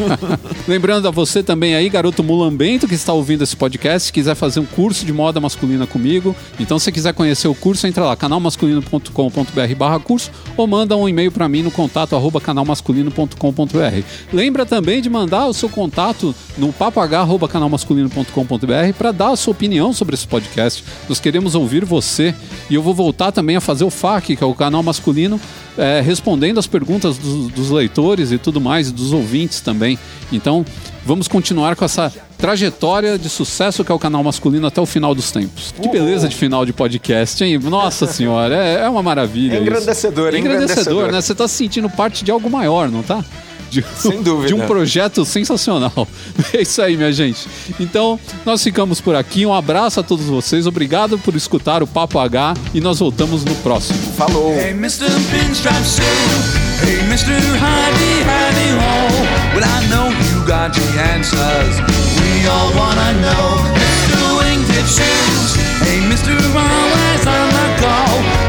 [laughs] Lembrando a você também aí, garoto mulambento que está ouvindo esse podcast, quiser fazer um curso de moda masculina comigo, então se quiser conhecer o curso, entra lá, canalmasculino.com.br barra curso ou manda um e-mail para mim no contato arroba canalmasculino.com.br. Lembra também de mandar o seu contato no papagá.canalmasculino.com.br para dar a sua opinião sobre esse podcast. Nós queremos ouvir você e eu vou voltar também a fazer o FAQ, que é o canal masculino, é, respondendo as perguntas dos, dos leitores e tudo mais, dos ouvintes também. Então, vamos continuar com essa trajetória de sucesso que é o canal masculino até o final dos tempos. Que beleza de final de podcast, hein? Nossa [laughs] senhora, é, é uma maravilha. É engrandecedor, é engrandecedor, né? Você está se sentindo parte de algo maior, não tá? De, Sem dúvida. De um projeto sensacional. [laughs] É isso aí, minha gente. Então, nós ficamos por aqui. Um abraço a todos vocês. Obrigado por escutar o Papo H e nós voltamos no próximo. Falou! Hey, Mr. Pinstripe Sue. Hey, Mr. Heidi, Heidi Ho. Well, I know you got the answers. We all wanna know. Mr. Wingtip Shoes. Hey, Mr. Always on the.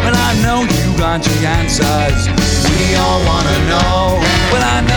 Well, I know you got got the answers. We all wanna know. Well, I know